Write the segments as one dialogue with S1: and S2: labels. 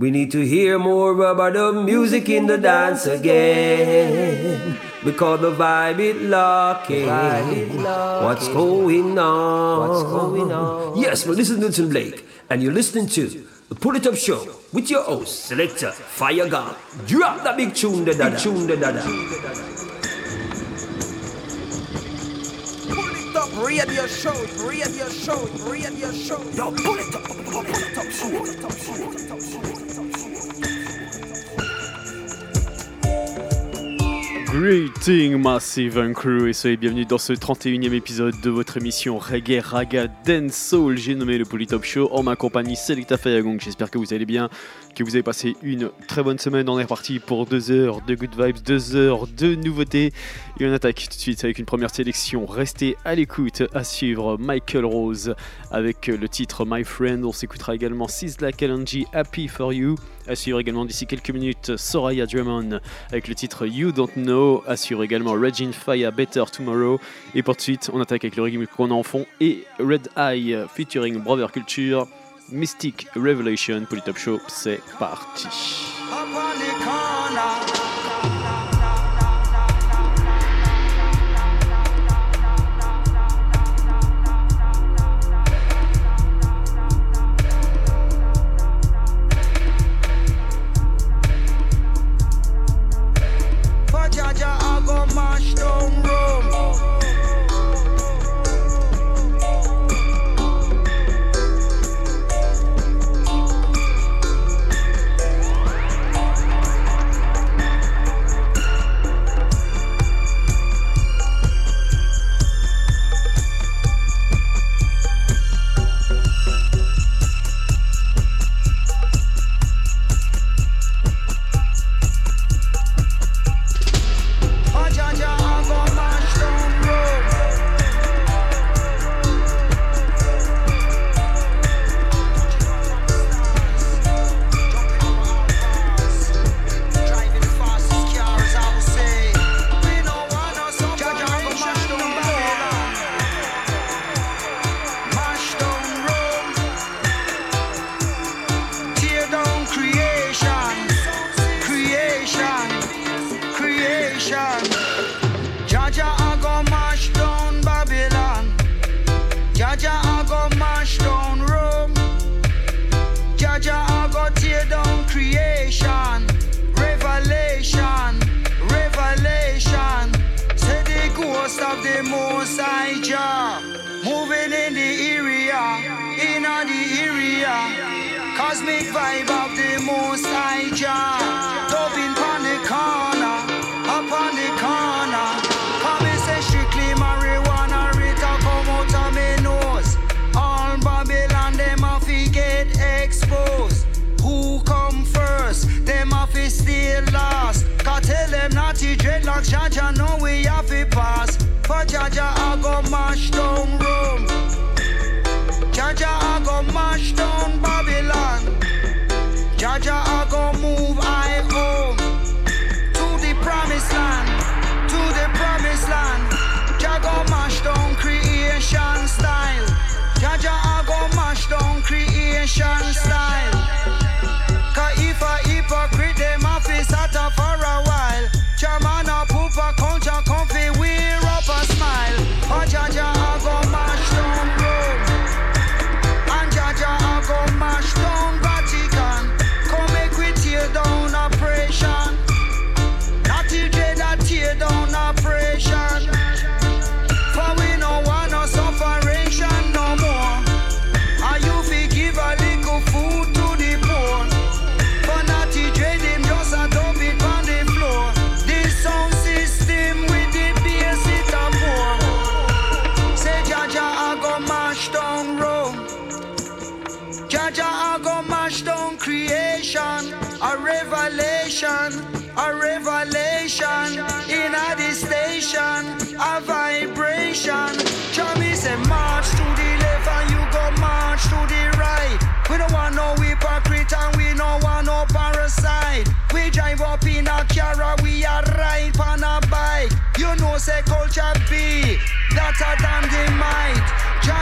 S1: We need to hear more about the music in the dance again. Because the vibe is locking. What's going on? What's going on? Yes, well, this is Newton Blake, and you're listening to the Pull It Up Show with your host, Selector Fire Gun. Drop that big tune, the dada. Tune,
S2: radio show, radio show, radio show. Yo, pull it up, pull it up, show, pull it up, show, pull it up.
S3: Greeting Massive and Crew et soyez bienvenus dans ce 31e épisode de votre émission Reggae Raga Dance Soul. J'ai nommé le Polytop Show en ma compagnie Selecta Fayagong. J'espère que vous allez bien, que vous avez passé une très bonne semaine. On est reparti pour deux heures de good vibes, deux heures de nouveautés. Et on attaque tout de suite avec une première sélection. Restez à l'écoute à suivre Michael Rose avec le titre My Friend. On s'écoutera également Sizzla Kalanji Happy for You. Suivre également d'ici quelques minutes Soraya Drummond avec le titre You Don't Know. Suivre également Regine Fire Better Tomorrow. Et pour de suite, on attaque avec le reggae qu'on a en fond et Red Eye featuring Brother Culture. Mystic Revelation pour Top Show, c'est parti.
S2: Jaja, I go mash down Rome. High Jah moving in the area, in the area. Cosmic vibe of the Most High Jah. Last. Cause tell them to dreadlocks, Jaja know we have to pass. For Jaja, I go mash down Rome. Jaja, I go mash down Babylon. Jaja, I go move I home to the promised land, to the promised land. Jaga mash down creation style. Jaja, I go mash down creation style.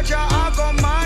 S4: muchacha hago my.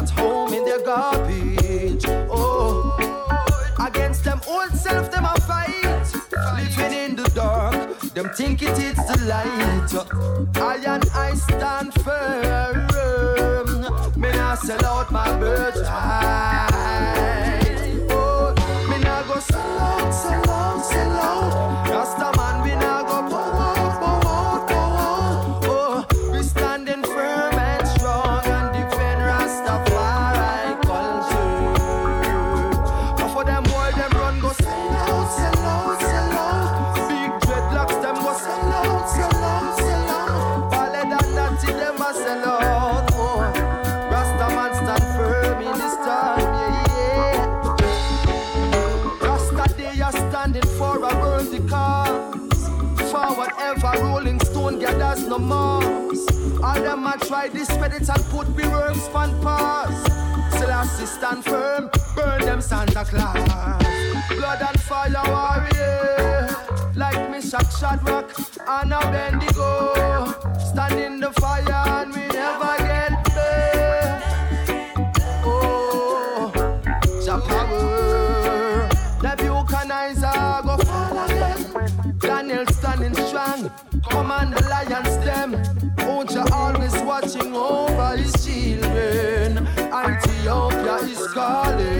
S4: at home in their garbage. Oh, against them old self, them a fight. Living in the dark, them think it is the light. I and I stand firm. Me not sell out my birthright. Ah. discredit and put me works fan pass. Selassie stand firm, burn them Santa Claus. Blood and fire warrior, like rock Shadrach, a Bendigo. Stand in the fire darling.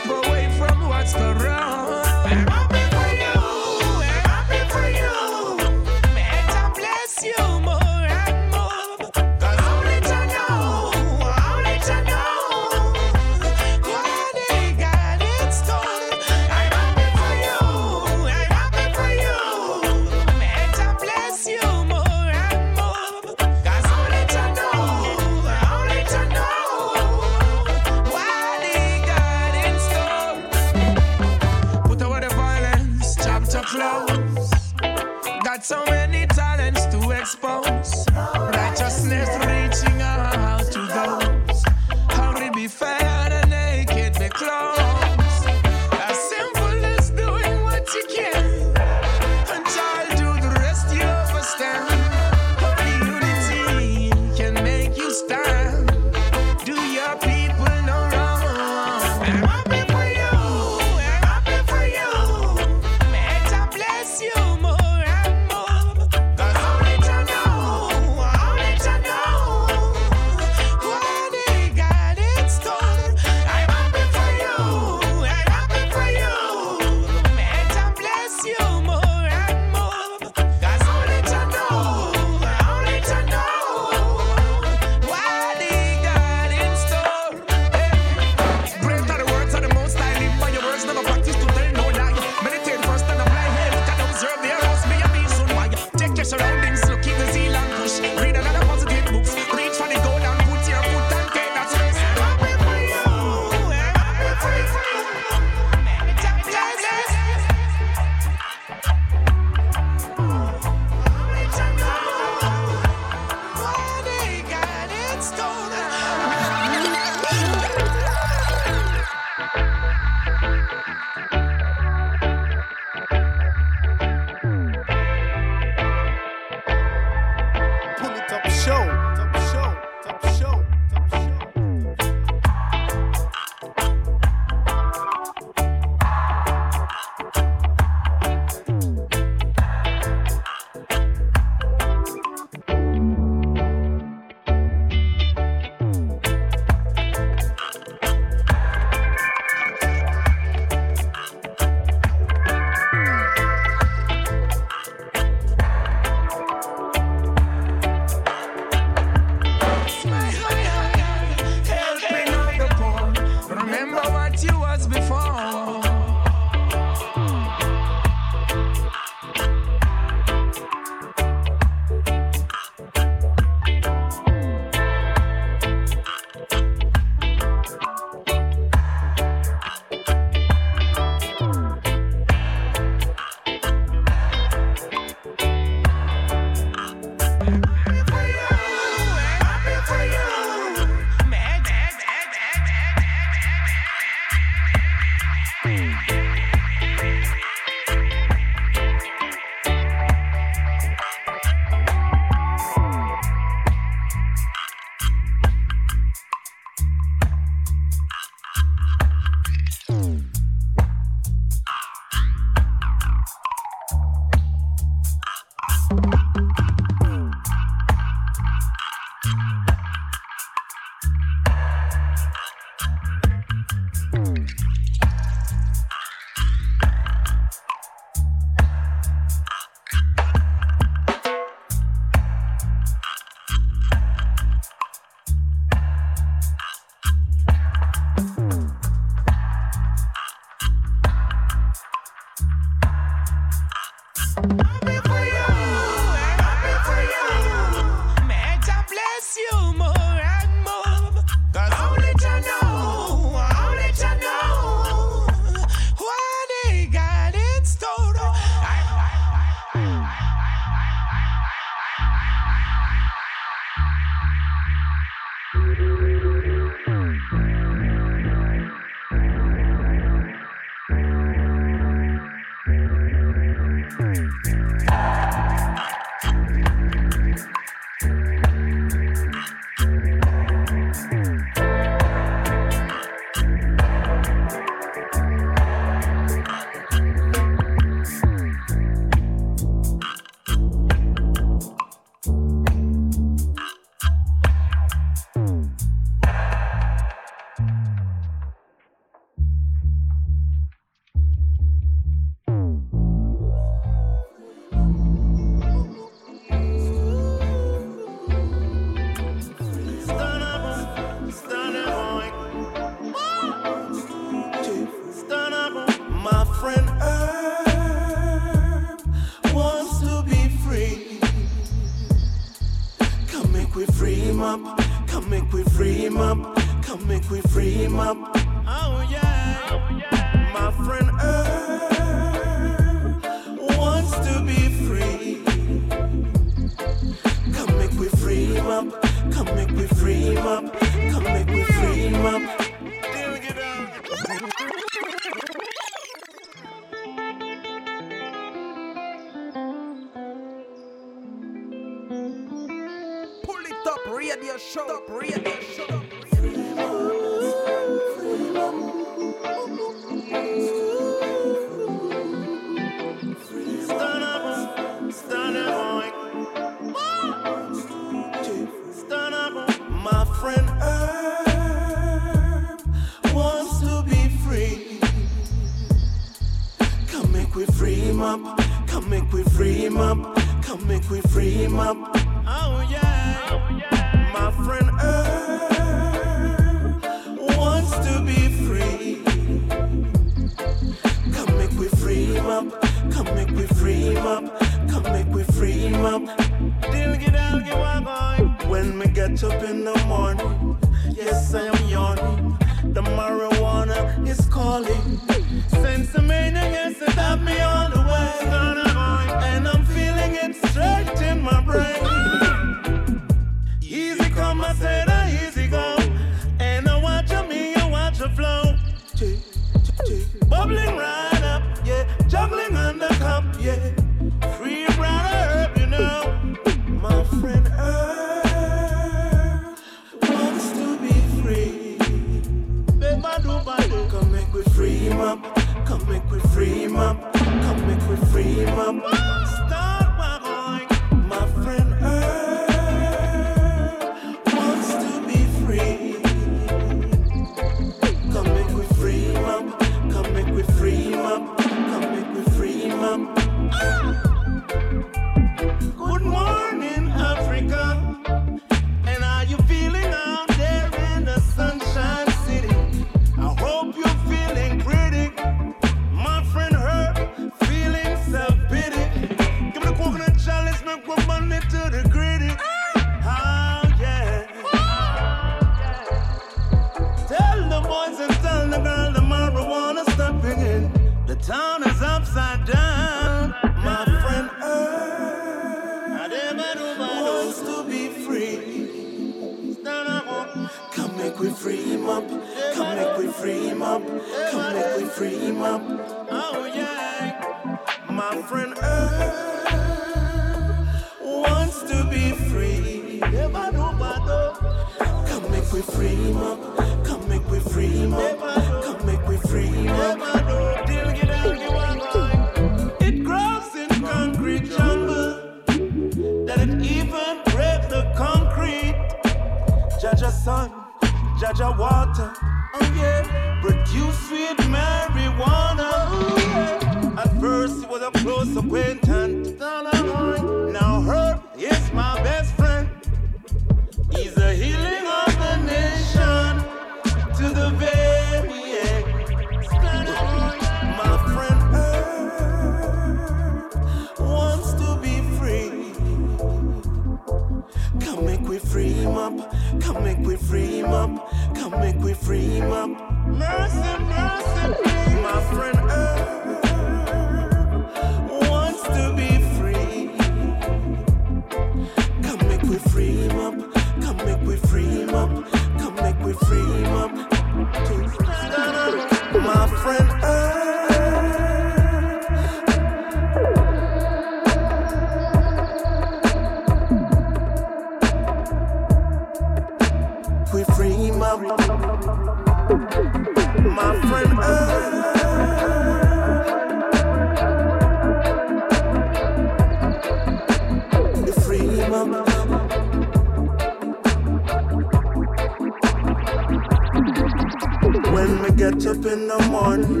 S4: get
S5: up
S6: in the
S7: morning.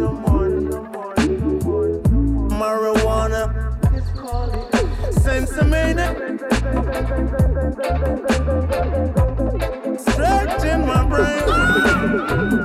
S7: Marijuana. Sensimania. Stretching my brain.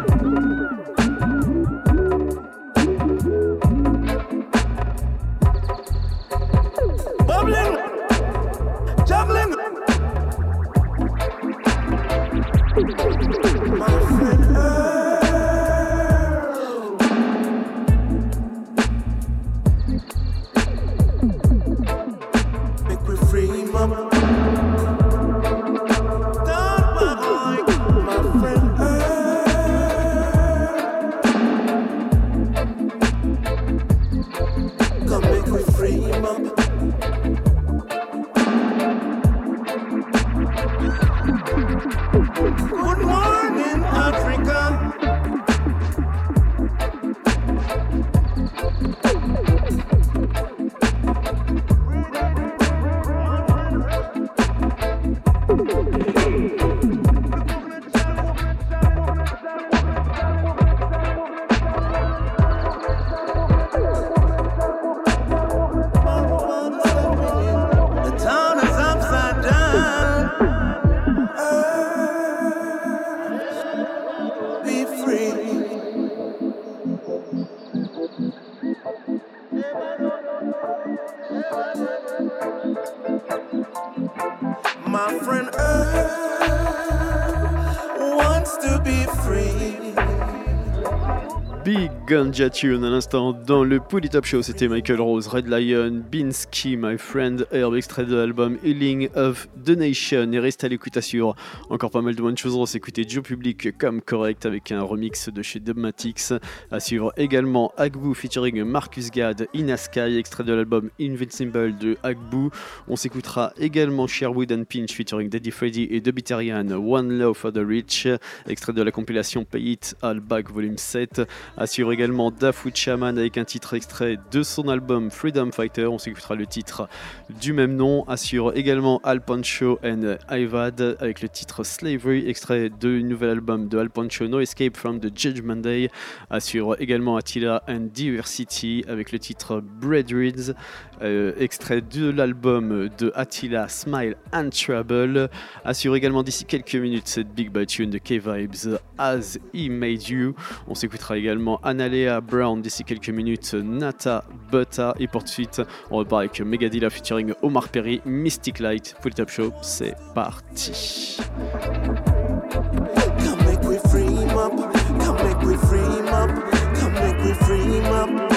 S3: Ganja Tune à l'instant dans le Pouli Top Show. C'était Michael Rose, Red Lion, Binsky, My Friend, Herb, extrait de l'album Healing of the Nation. Et reste à l'écoute, assure encore pas mal de bonnes choses. On s'écouter Joe Public comme correct avec un remix de chez Dubmatics. À suivre également Agbu featuring Marcus Gad, Inasky, extrait de l'album Invincible de Agbu. On s'écoutera également Sherwood and Pinch featuring Daddy Freddy et Debitarian, One Love for the Rich, extrait de la compilation Pay It All Back Volume 7. Assure également Dafoot Shaman avec un titre extrait de son album Freedom Fighter. On s'écoutera le titre du même nom. Assure également Al Pancho and Ivad avec le titre Slavery, extrait du nouvel album de Al Pancho No Escape from the Judgment Day. Assure également Attila and Diversity avec le titre Bread Reads, euh, extrait de l'album de Attila Smile and Trouble. Assure également d'ici quelques minutes cette big bad tune de K-Vibes As He Made You. On s'écoutera également Analea Brown d'ici quelques minutes, Nata Butta. Et pour de suite, on repart avec Megadilla featuring Omar Perry, Mystic Light. Pour le Top Show, c'est parti.
S4: Come make. Come. Come up.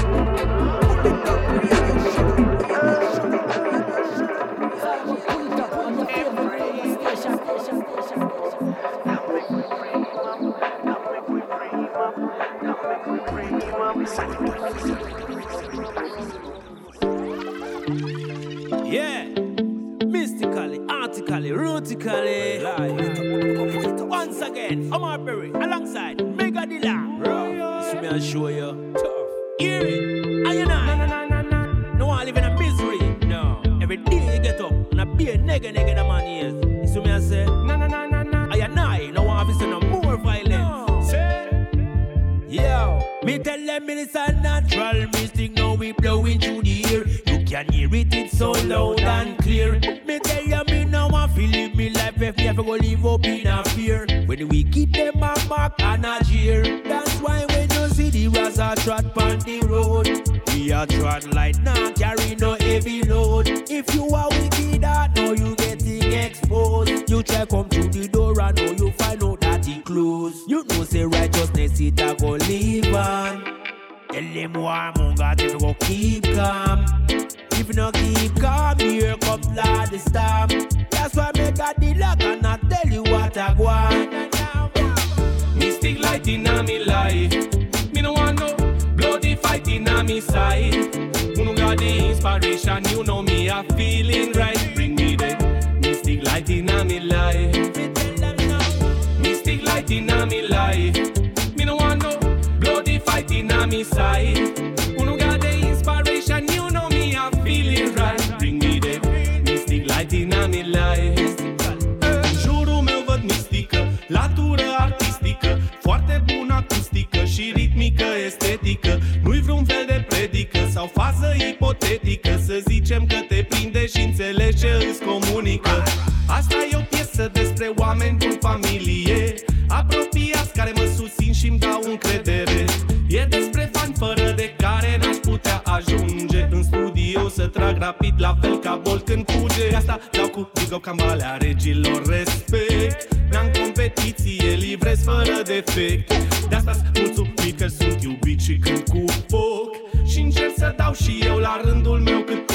S5: Yeah. Mystically, artically, rootically. Once again, Omar Perry alongside Megadilla. This me I show you. Tough. Hear it. Are you not? No one live in a misery. No. Every day you get up and I be a nigga nigga the man me tell them it's a natural mystic. Now we blowing through the air. You can hear it, it's so loud and clear. Me tell you, me now I feel live me life if me ever go live up in a fear. When we keep them a mark and a jeer. That's why when you see the Raza trot on the road, we are trot light now carry no heavy load. If you are wicked, I know you getting exposed. You try come through the door and know you find out that it closed. You know say righteousness it a go live on. Tell them why monga they go keep calm. If you no keep calm, here comes Lord the storm. That's why me got the luck and I tell you what I want.
S8: Mystic light in me life. Me no want no bloody fight in me side. Got the inspiration? You know me a feeling estetică Nu-i vreun fel de predică sau fază ipotetică. Să zicem că te prinde și înțelegi ce îți comunică. Asta e o piesă despre oameni din familie. Apropiați care mă susțin și-mi dau încredere. E despre fani fără de care n-aș putea ajunge. În studio să trag rapid la fel ca Bolt când fuge. De Asta dau cu big cam valea regilor respect. N-am competiție, livrez fără defect. De asta mulțumit încerc să dau și eu la rândul meu cât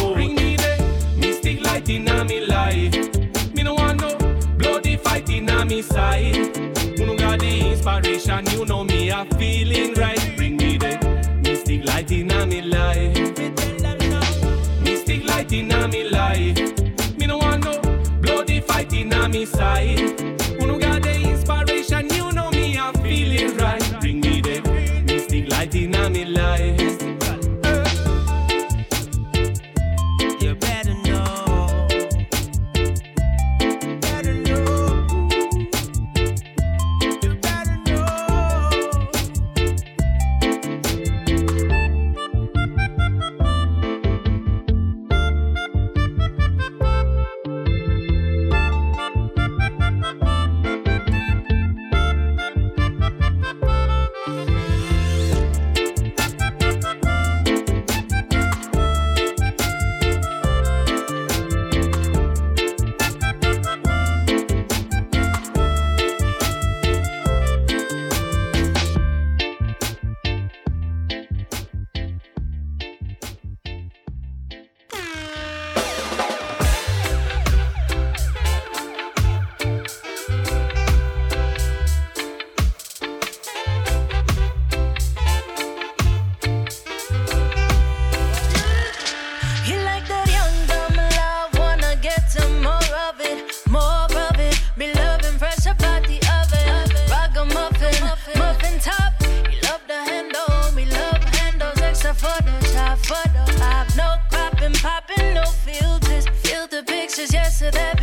S9: is yes to that.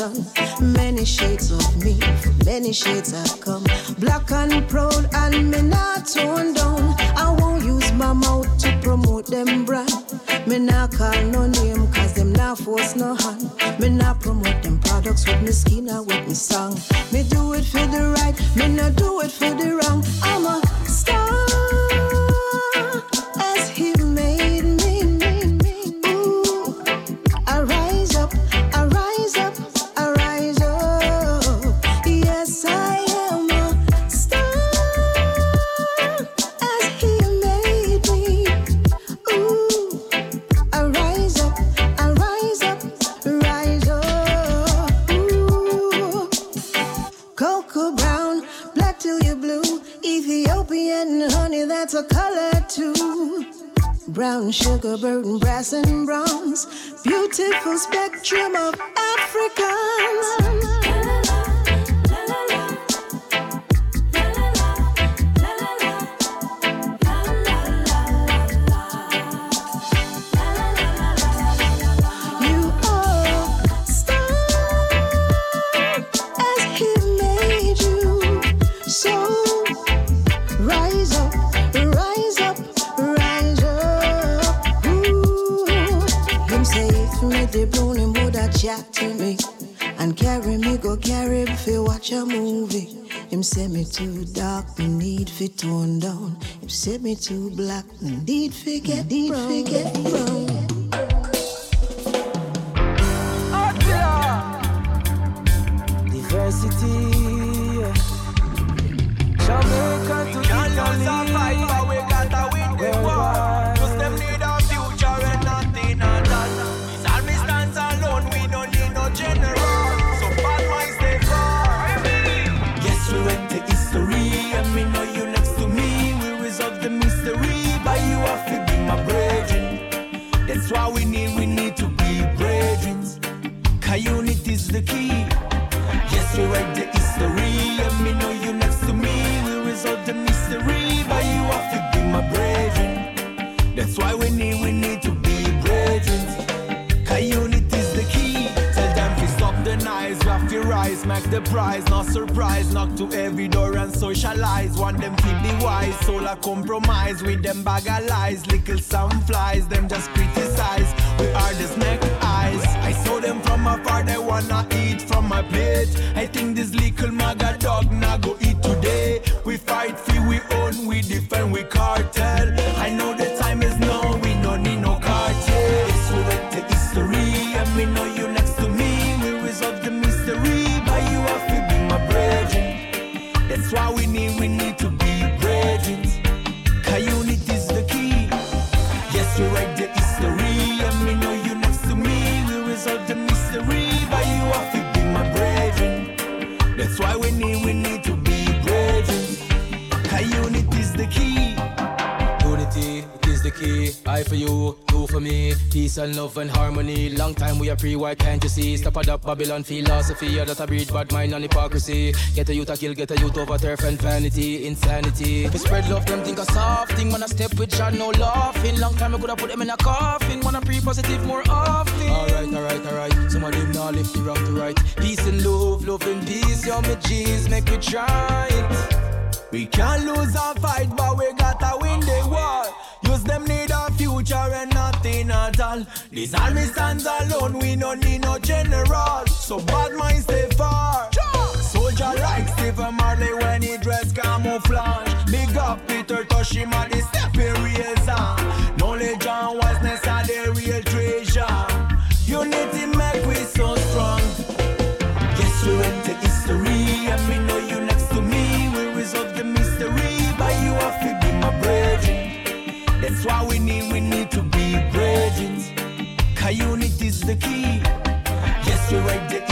S9: Many shades of me, many shades I me to black
S10: and to
S11: peace and love and harmony. Long time we are free, why can't you see? Stop adopt Babylon philosophy, or that a breed bad mind and hypocrisy. Get a youth a kill, get a youth over turf and vanity, insanity. If we spread love, them think a soft thing. When I step with John, no laughing. Long time I could have put them in a coffin. Wanna pre positive more often. Alright, alright, alright. Some of them now lift the rock to right. Peace and love, love and peace. Yo, my G's, make it try it.
S10: We can't lose our fight, but we gotta win the war youth, them need a future and nothing at all. This army stands alone, we no need no general. So bad minds stay far. Soldier like Stephen Marley when he dress camouflage. Big up Peter Toshima, this step he raise on. That's why we need, we need to be bridges. Cause unity is the key. Yes,
S12: we're right there.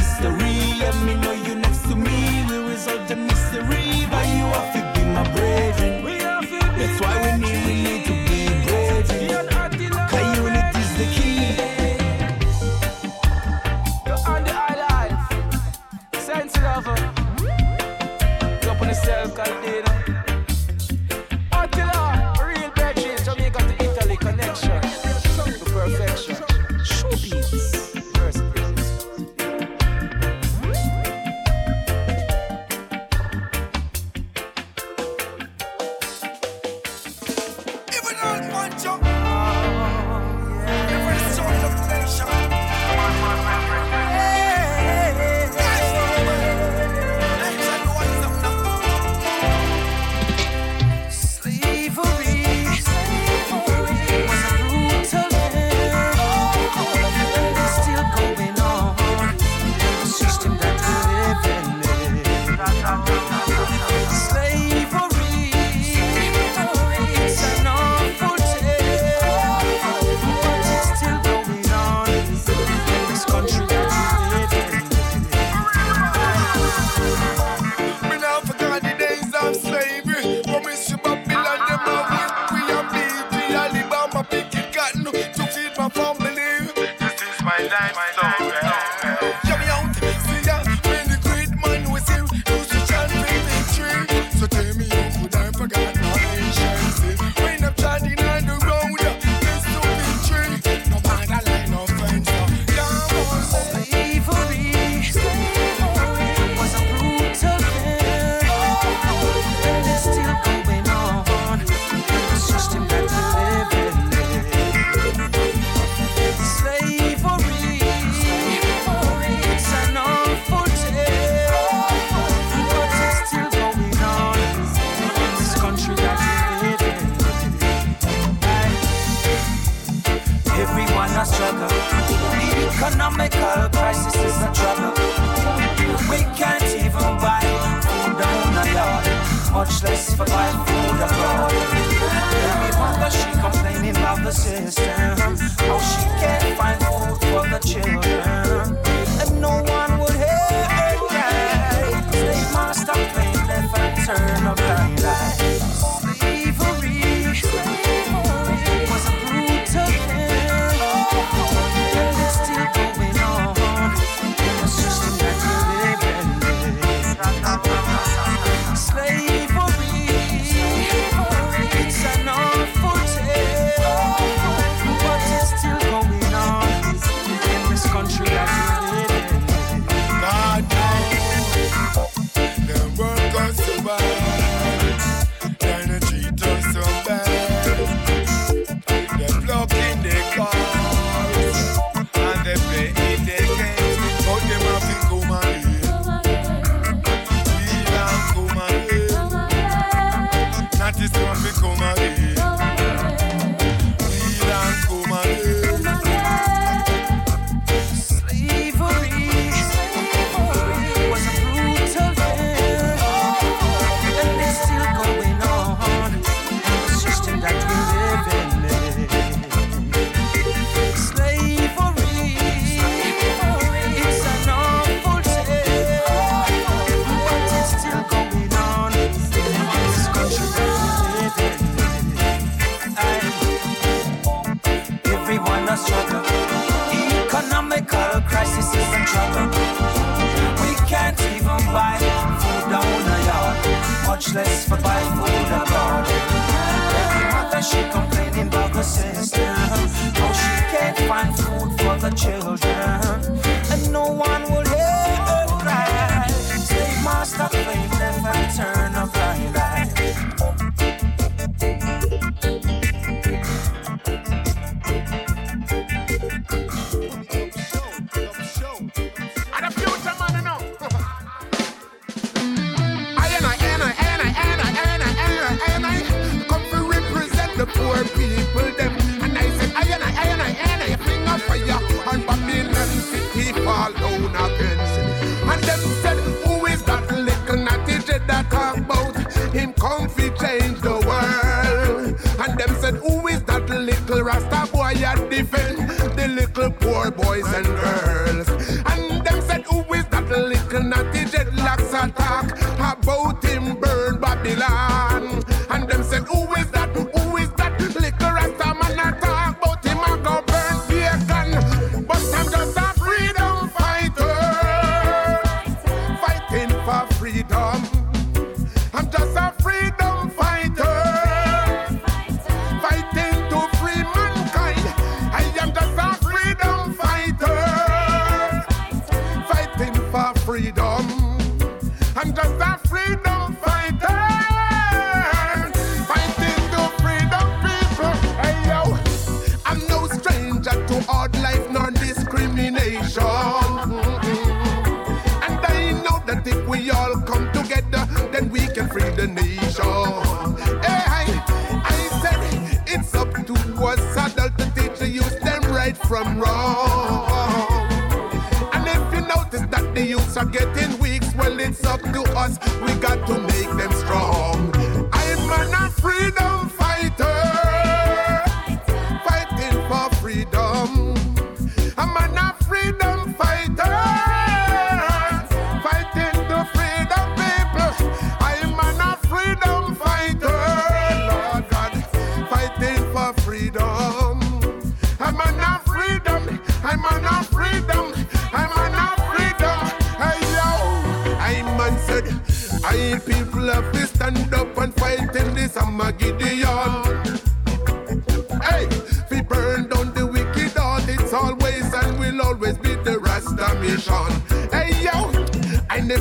S12: never sits down.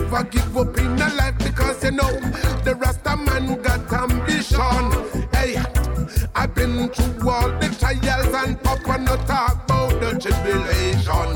S12: never give up in the life because you know the Rasta man got ambition. Hey, I've been through all the trials and Papa no talk about the tribulation.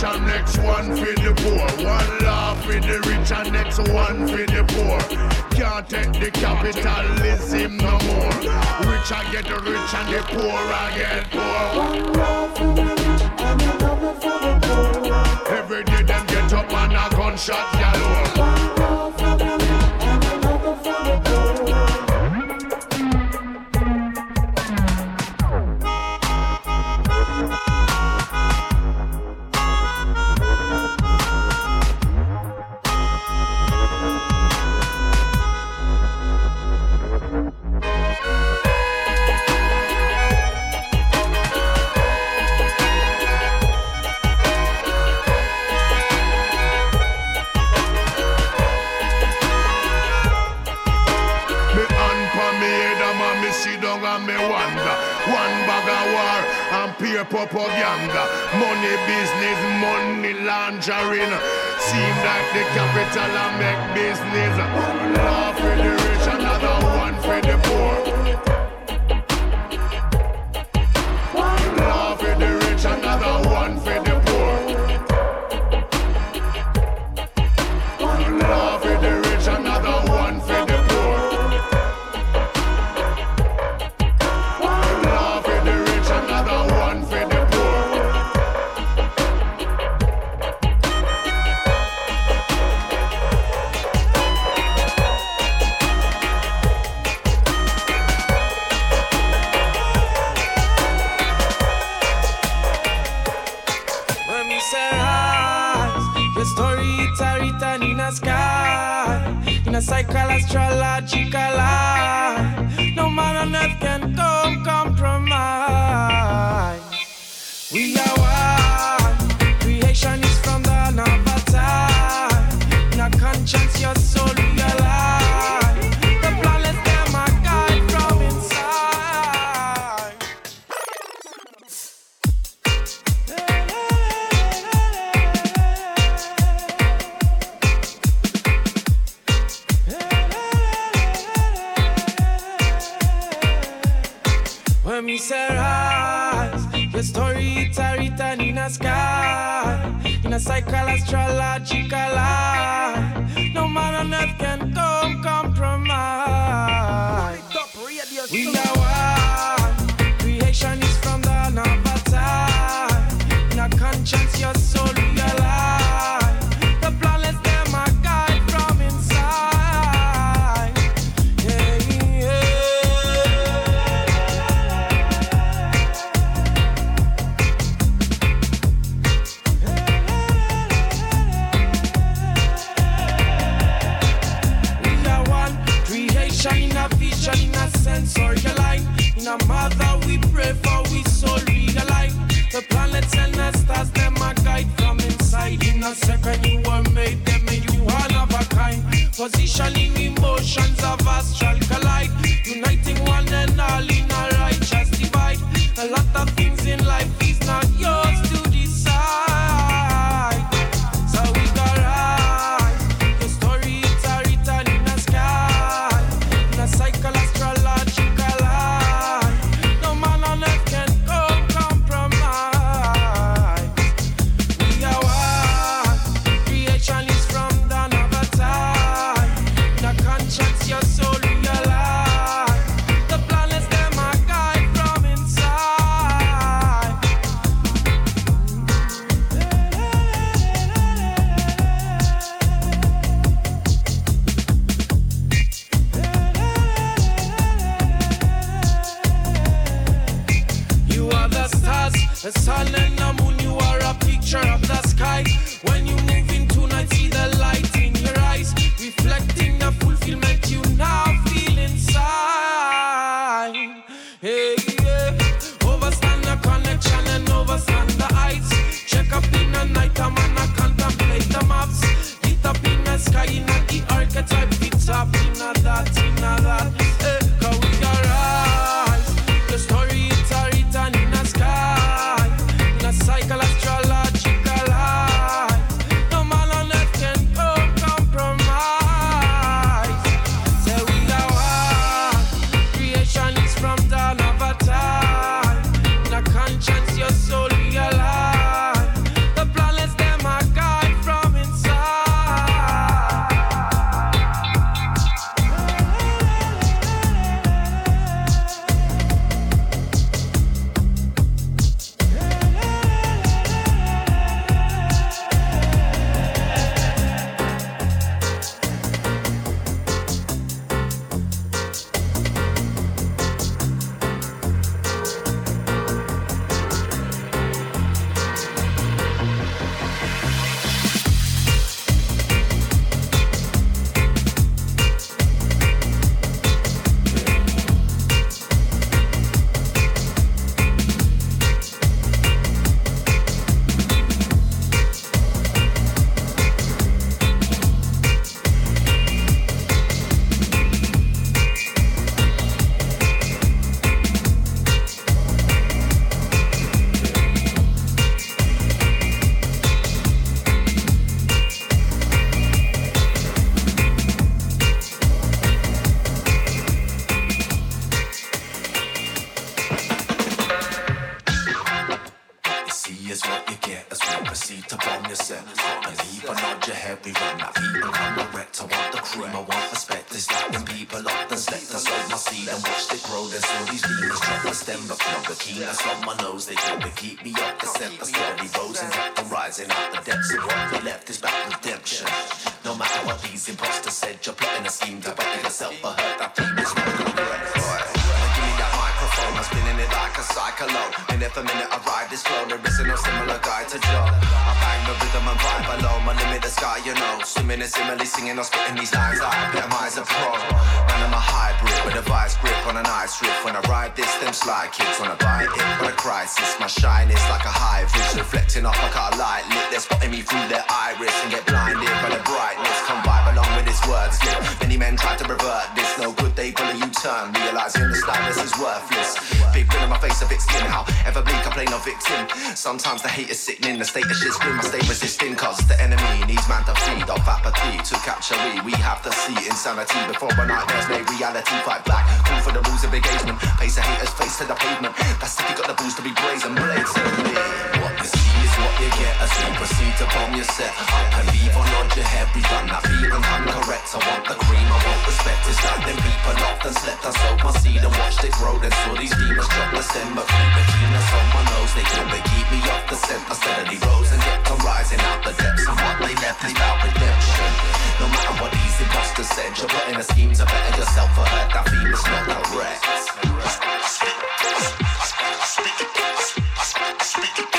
S13: rich and next one for the poor. One laugh for the rich and next one for the poor. Can't take the capitalism no more. Rich I get the rich and the poor I get poor. One laugh for the rich and another for the poor. Every day them get up and a gunshot galore. the capital and make business.
S14: Love with you. Is sitting in the
S15: state of shit's grim. I stay resisting, cause the enemy needs man to feed off apathy. To capture we, we have to see insanity before our nightmares made reality. Fight black, call for the rules of engagement. Face the haters, face to the pavement. That's if you got the balls to be brazen, blades as we proceed to bomb your set. Up and leave on nod your head, we done that feeling correct I want the cream, I want respect. It's like them people locked and slept. I sowed my seed and watched it grow. Then saw these demons drop the send. but keep the keen on my nose. They couldn't keep me off the scent. I steadily rose and kept on rising out the depths. And what they left is about redemption. No matter what these imposters said, you're putting a scheme to better yourself. I heard that theme is not correct. Speak I speak I speak it.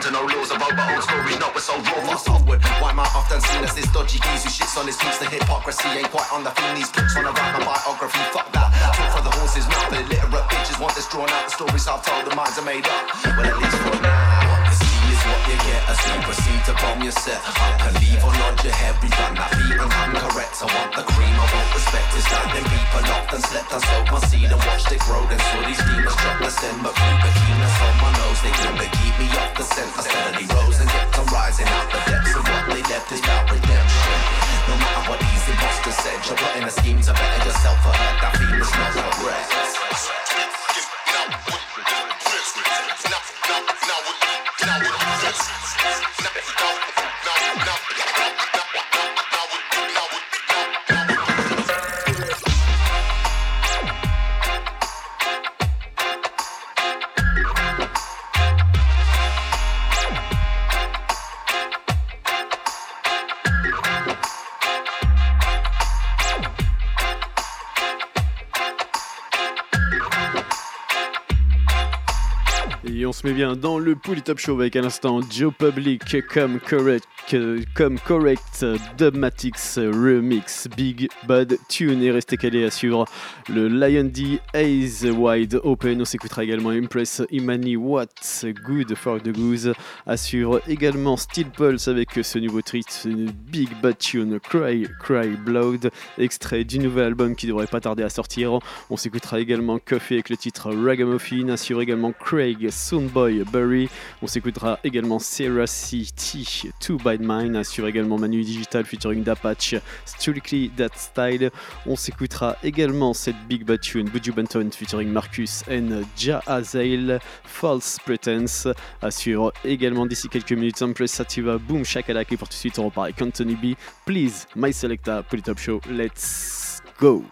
S15: to no rules of old but old stories not we're so raw, fast forward. Why am I often seen as this dodgy geese who shits on his feet? The hypocrisy ain't quite on the theme. These books wanna write my biography, fuck that. Talk for the horses, not the illiterate bitches want this drawn out. The stories I've told, the minds are made up. Well, at least for now you get a super seat to bomb yourself. I Up and leave or nod your head, rerun that beat and I'm correct. I want the cream, I want respect. It's like them people locked and slept I sold my seed and watched it grow. Then saw these demons drop the sin, but few bikinis on my nose. They couldn't keep me off the scent. I steadily rose and kept on rising out the depths of what they left is about redemption. No matter what these imposters said, you're plotting a scheme to better yourself. I heard that feeling not
S16: a breath. Met bien dans le Top Show avec à l'instant Joe Public comme correct, euh, comme correct Dubmatics Remix Big Bad Tune et restez calé à suivre le Lion D Eyes Wide Open. On s'écoutera également Impress Imani What Good for the Goose. À suivre également Steel Pulse avec ce nouveau treat Big Bad Tune Cry Cry Blood, extrait du nouvel album qui devrait pas tarder à sortir. On s'écoutera également Coffee avec le titre Ragamuffin. À suivre également Craig Soundboy Burry. On s'écoutera également Sarah City, To By Mine. Assure également Manu Digital featuring Dapatch, Strictly That Style. On s'écoutera également cette Big Bad Tune, Buju Benton featuring Marcus and Ja False Pretense. Assure également d'ici quelques minutes Empress Sativa, Boom Shakalak. Et pour tout de suite, on repart avec Anthony B. Please, My Selecta, Polytop Show. Let's go!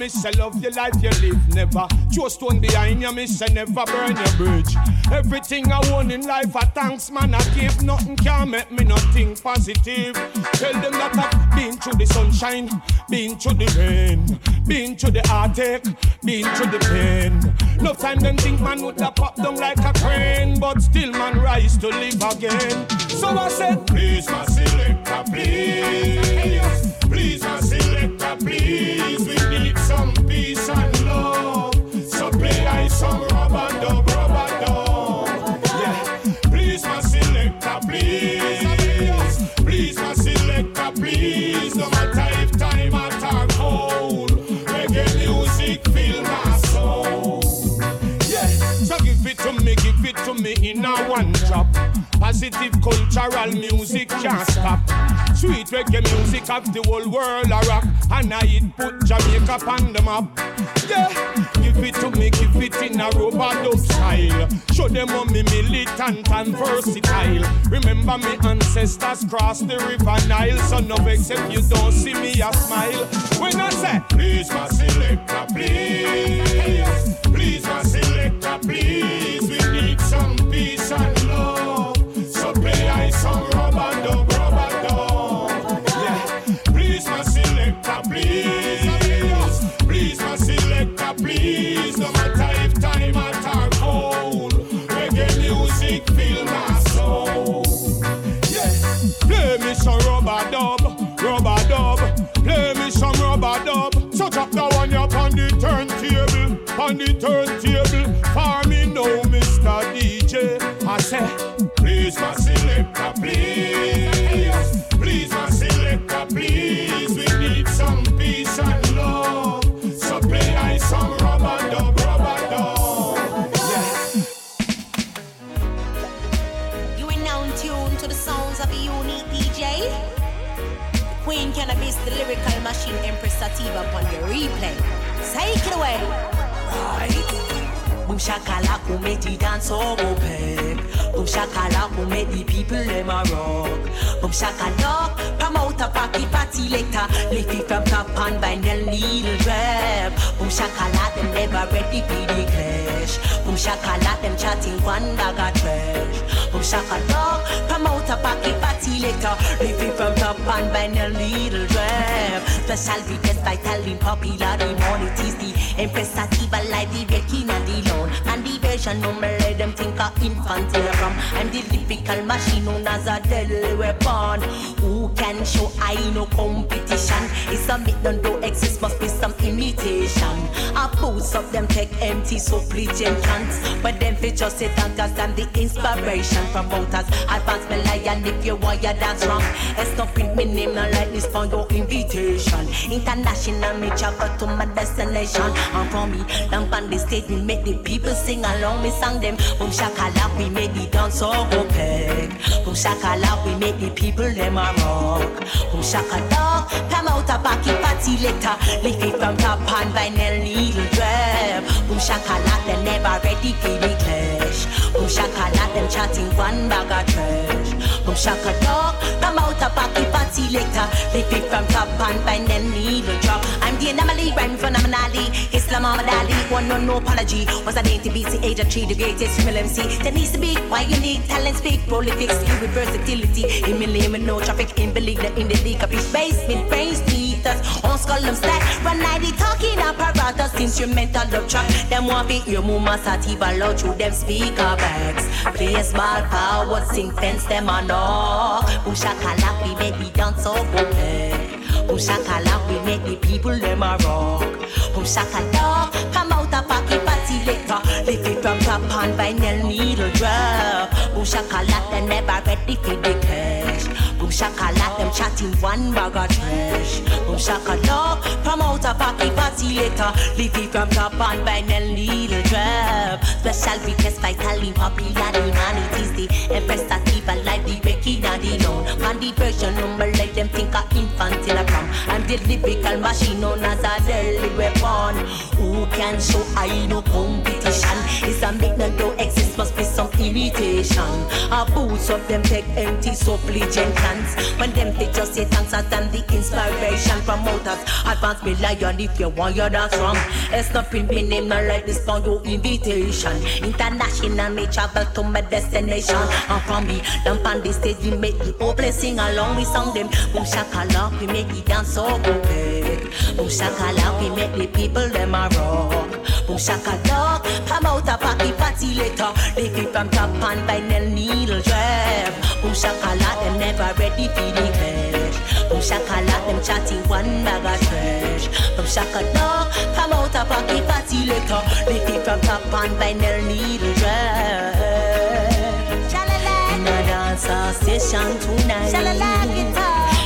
S17: Me say love the
S16: life you live. Never throw stone behind you, me say never burn your bridge. Everything I want in life, I thanks man I give. Nothing can make me nothing positive. Tell them that I've been through the sunshine, been through the rain, been through the heartache, been through the pain. No time them think man would have pop down like a crane, but still man rise to live again. So I said, please my selector, please some please my selector, please, please my selector, please. No matter if time hot cold, reggae music fill my soul. Yeah, so give it to me, give it to me in a one. Positive cultural music can't stop. Sweet reggae music of the whole world a rock, and I it put Jamaica on the map. Yeah, give it to me, give it in a robot style. Show them how me militant and versatile. Remember me ancestors crossed the river Nile, so no vex if you don't see me a smile. When I say, please my selector, please, please my selector, please, rubber dub. So drop the one up on the turntable, on the turntable. For me now, Mr. DJ. I say, please my selector, please,
S18: shakala who make the dance all open. Boom shakala who make the people them a rock. Boom shakala promote a party party later. Lift it from top and by the little drab. Boom shakala them never ready for the clash. Boom shakala them chatting one bag of trash. Boom shakala promote a party party later. Lift it from top and by the little drab. Special request by telling popular in it is the Empress Sativa live the wrecking and the loan And the version no me I'm the lyrical machine known as a deadly weapon. Who can show I no competition? It's a myth don't do exist must be some imitation. I boost up them tech empty so preaching chants But them fit just sit and cause I'm the inspiration. From voters Advance me lion if you want your dance wrong. It's not print me name not like this for your invitation. International me travel to my destination. And from me lamp on the stage we make the people sing along me song them. Boom shakala we make the dance so opaque. Boom shakala we make the people them a rock. Boom shakala come out a backy party later. Lift it from top and vinyl needle drab Boom shakala they never ready for the clash. Boom shakala them chatting one bag of trash. Boom shakala come out a backy party later. Lift it from top and vinyl needle drop. I'm the anomaly rhyme phenomenally Islam Muhammad Ali one no no apology Was a dainty BC age of three the greatest female MC There needs to be why you need talent speak prolific skill with versatility In me lame no traffic in believe that in the league of his base mid brains me status. On skull them stack, run night the talking apparatus, instrumental love track. Them want be hear mama sativa loud through them speaker bags. Play small power, sing fence them a knock. Bushakala, we make the dance so go Bushakala, we make the people them a rock. Bushakala, come out a pocket party later. Lift it from top on vinyl needle drop. Bushakala, they never ready for the cash. Boom shakala, them chatting one bag of trash. Boom shakala, promote a pocket party. Lift it from top on vinyl needle drop. Special request vitally popular humanities. The Empress Sativa live the Becky Daddy known. Man the version number like them think a infant in a. I'm the lyrical machine known as a deadly weapon. Who can show I no It's a make no don't exist must be some imitation. Our boots of them take empty legend cans. When them they just say thanks as them the inspiration promoters. Advance me lion if you want your that's wrong. It's not me name not like this for your invitation. International me travel to my destination. And from me, them on the stage we make the whole place sing along we song them. Boom shakala, we make the dance so good. Boom shakala, we make the people them a rock. Boom shakala, come out a party party later. Lift it from top and vinyl needle drop. Boom shakala, them never ready for the cash. Boom shakala, them chatting one bag of trash. Boom shakala, come out a party party later. Lift it from top and vinyl needle drop. In a dancer session tonight.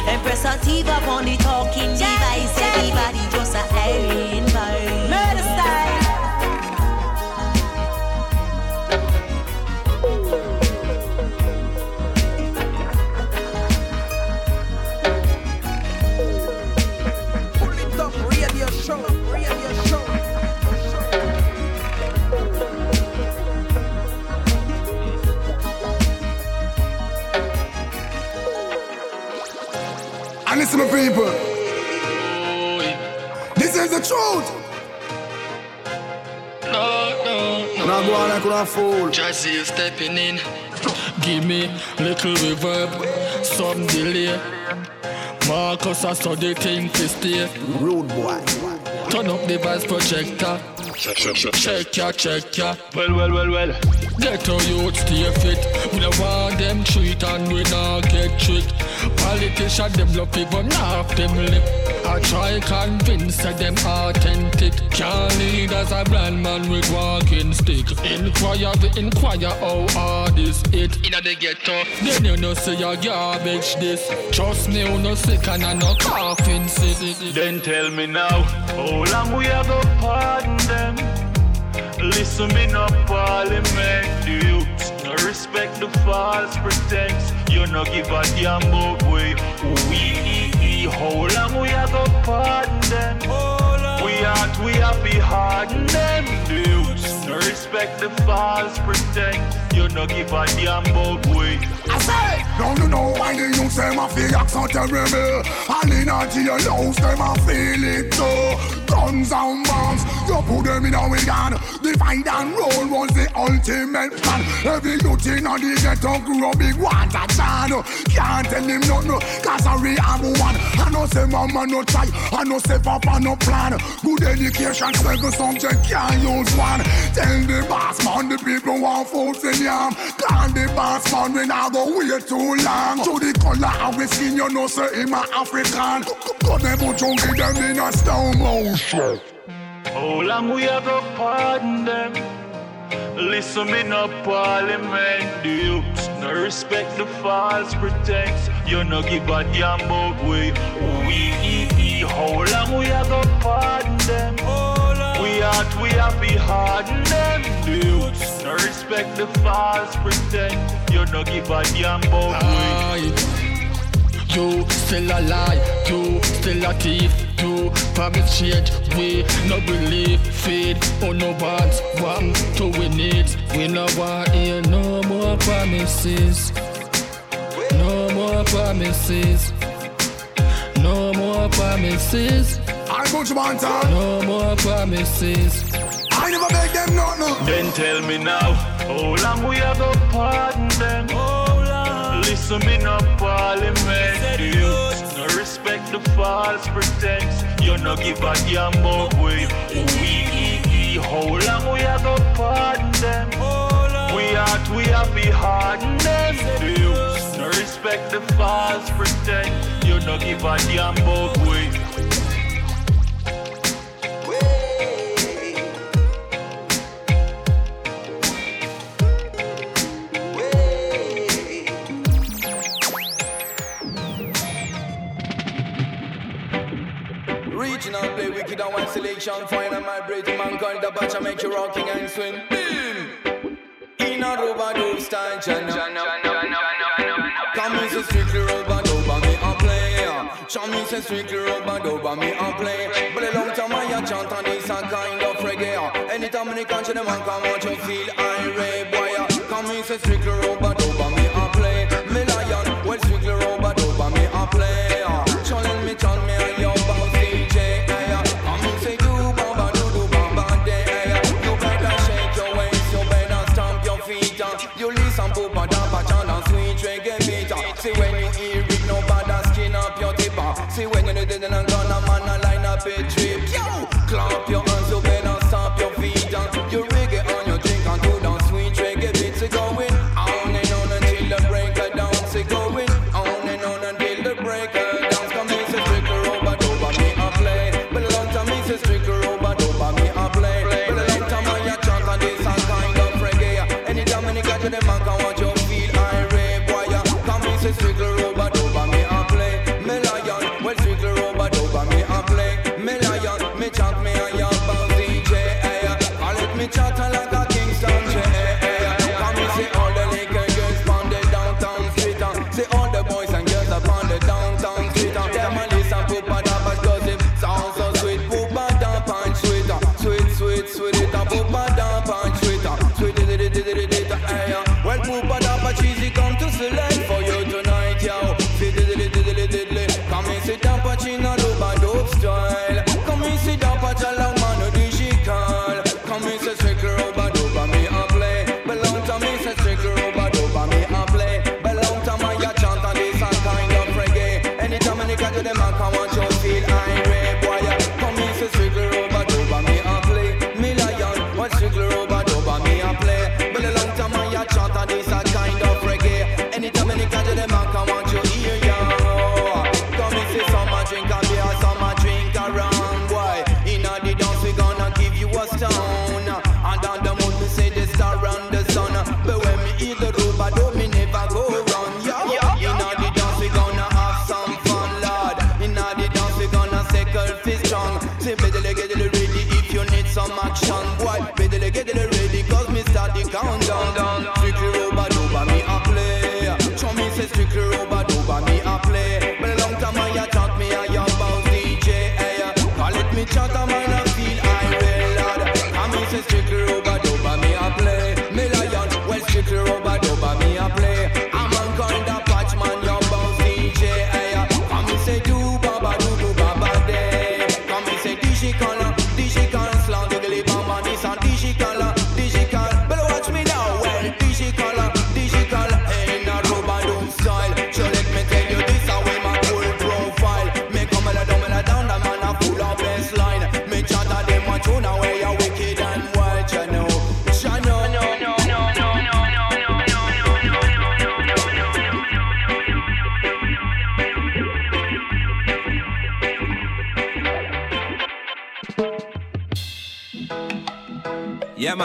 S18: Empress Sativa on the talking device.
S19: And listen to people. This is the truth.
S20: No, no, no.
S19: Now go on like a fool.
S20: Just see you stepping in. Give me little reverb, some delay. Marcus, I saw the thing to stay.
S19: Rude boy.
S20: Turn up the voice projector. Check, check, check, check ya, check ya.
S21: Well, well, well, well.
S20: Get a youth stay fit. We don't want them treat and we not get tricked. Politicians them love people, not them lip. I try convince that them authentic. Can't lead as a blind man with walking stick. Inquire, we inquire how hard is it. In the ghetto, then you know say your garbage this. Trust me, you no sick and I no coughing sick.
S21: Then tell me now, how long we have go pardon them? Listen me no parliament, the youths no respect the false pretense. You no give a damn about way. We how long we have go pardon them? We aren't we happy harden them, the youths no respect the false pretense. You no give a damn about way.
S19: I say, don't you know why the youth them a feel accent terrible? And in a your house them a feel it too. Guns and bombs, you put them in a wagon. Divide and roll was the ultimate plan. Every youth in a the ghetto grow big water chan. Can't tell him nothing, cause I have one. I know say mama no try, I know say papa no plan. Good education, seven subject can't use one. Tell the boss man the people want food in yam. Call the boss man when I go wait too long. To the color of his skin, you know say him a African. Cut them put junkie them in a stone motion.
S21: How long we have to pardon them? Listen me no parliament, youths no respect the false pretense. You no give a damn about way. We how long we have to pardon them? We out we happy harden them, the youths no respect the false pretense. You no give a damn about way.
S20: You still a lie, you still a thief, you promise change, we no believe, feed, oh no wants, want to we need, we no want hear no more promises, no more promises, no more promises,
S19: I put you on time.
S20: No more promises.
S19: I never make them not no.
S21: Then tell me now, how long we have to pardon them? Oh, long. Listen me no parliament. Do you no respect the false pretense? You no give a damn about we. We how long we have to pardon them? Oh, long. We out, we have be harden them. Do you no respect the false pretense? You no give a damn about we.
S22: original play wicked on one selection. Fine and vibrating mankind, the batch I make you rocking and swim. Boom! In a robado style, Jana. Come and say strictly robado, but me a play. Chum me say strictly robado, but me a play. But a long time I a chant and it's a kind of reggae. Anytime when you catch the man, come out, you feel irate. a trip. Yo, clamp your bad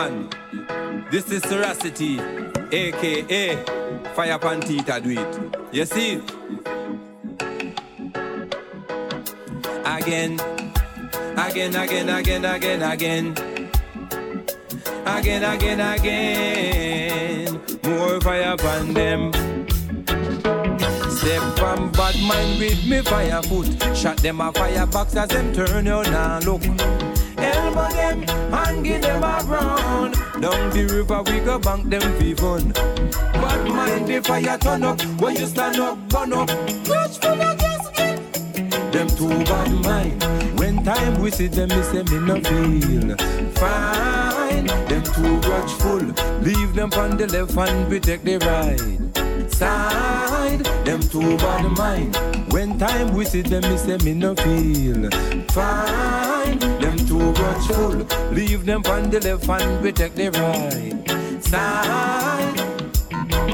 S22: one. This
S10: is Seracity, aka Fire Pantita do it. You see? Again, again, again, again, again, again. Again, again, again. More fire upon them. Step from bad mind with me fire foot. Shot them a firebox as them turn you now look them and give them a round. Down the river we go bank them fi fun. Bad mind the fire turn up when you stand up, burn up. Watch for the gasket. Them two bad mind. When time we see them, we say me no feel fine. Them too grudgeful. Leave them on the left and protect the right side. Them two bad mind. When time we see them, we say me no feel fine. Them too grudgeful. Leave them on the left and we take the right side.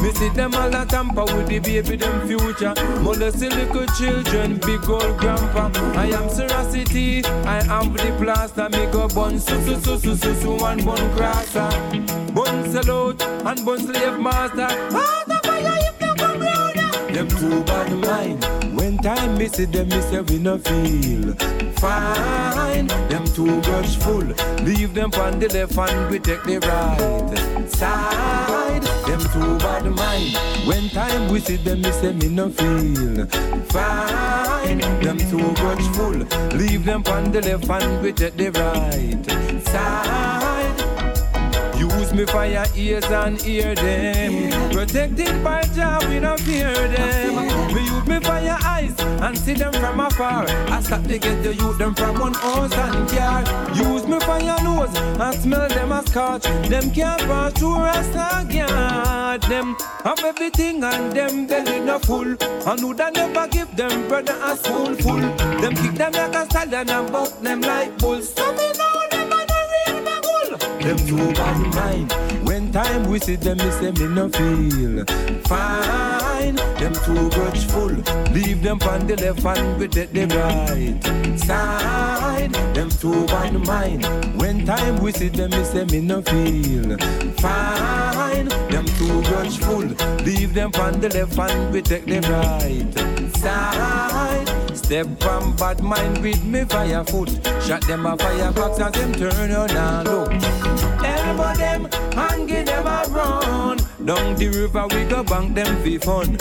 S10: Me see them all a tamper with the baby, them future. Molest the little children, big old grandpa. I am Seracity, I am the plaster. Me go bun su su su su su su and bun crosser. Bun salute and bun slave master. Them come. Them too bad mind. When time me see them, me say we no feel fine. Them too grudgeful. Leave them on the left and we take the right side. Them too bad mind. When time we see them, me say me no feel fine. Them too grudgeful. Leave them on the left and we take the right side. Use me for your ears and hear them. Protected by Jah, we don't fear them. Me use me for your eyes and see them from afar. I start to get the youth them from one house and car. Use me for your nose and smell them as scotch. Them can't pass through us again. Them have everything and them belly no full. And who that never give them brother a spoonful. Them kick them like a stallion and buck them like bulls. So me know them are the real bagul. Them too bad mind. When time we see them, me say me no feel fine. Them too grudgeful. Leave them on the left and we take the right side. Them too bad mind. When time we see them, me say me no feel fine. Them too grudgeful. Leave them on the left and we take the right side. Step from bad mind with me fire foot. Shot them a firebox as them turn on and look. Elbow them and give them a run. Down the river we go bank them fi fun.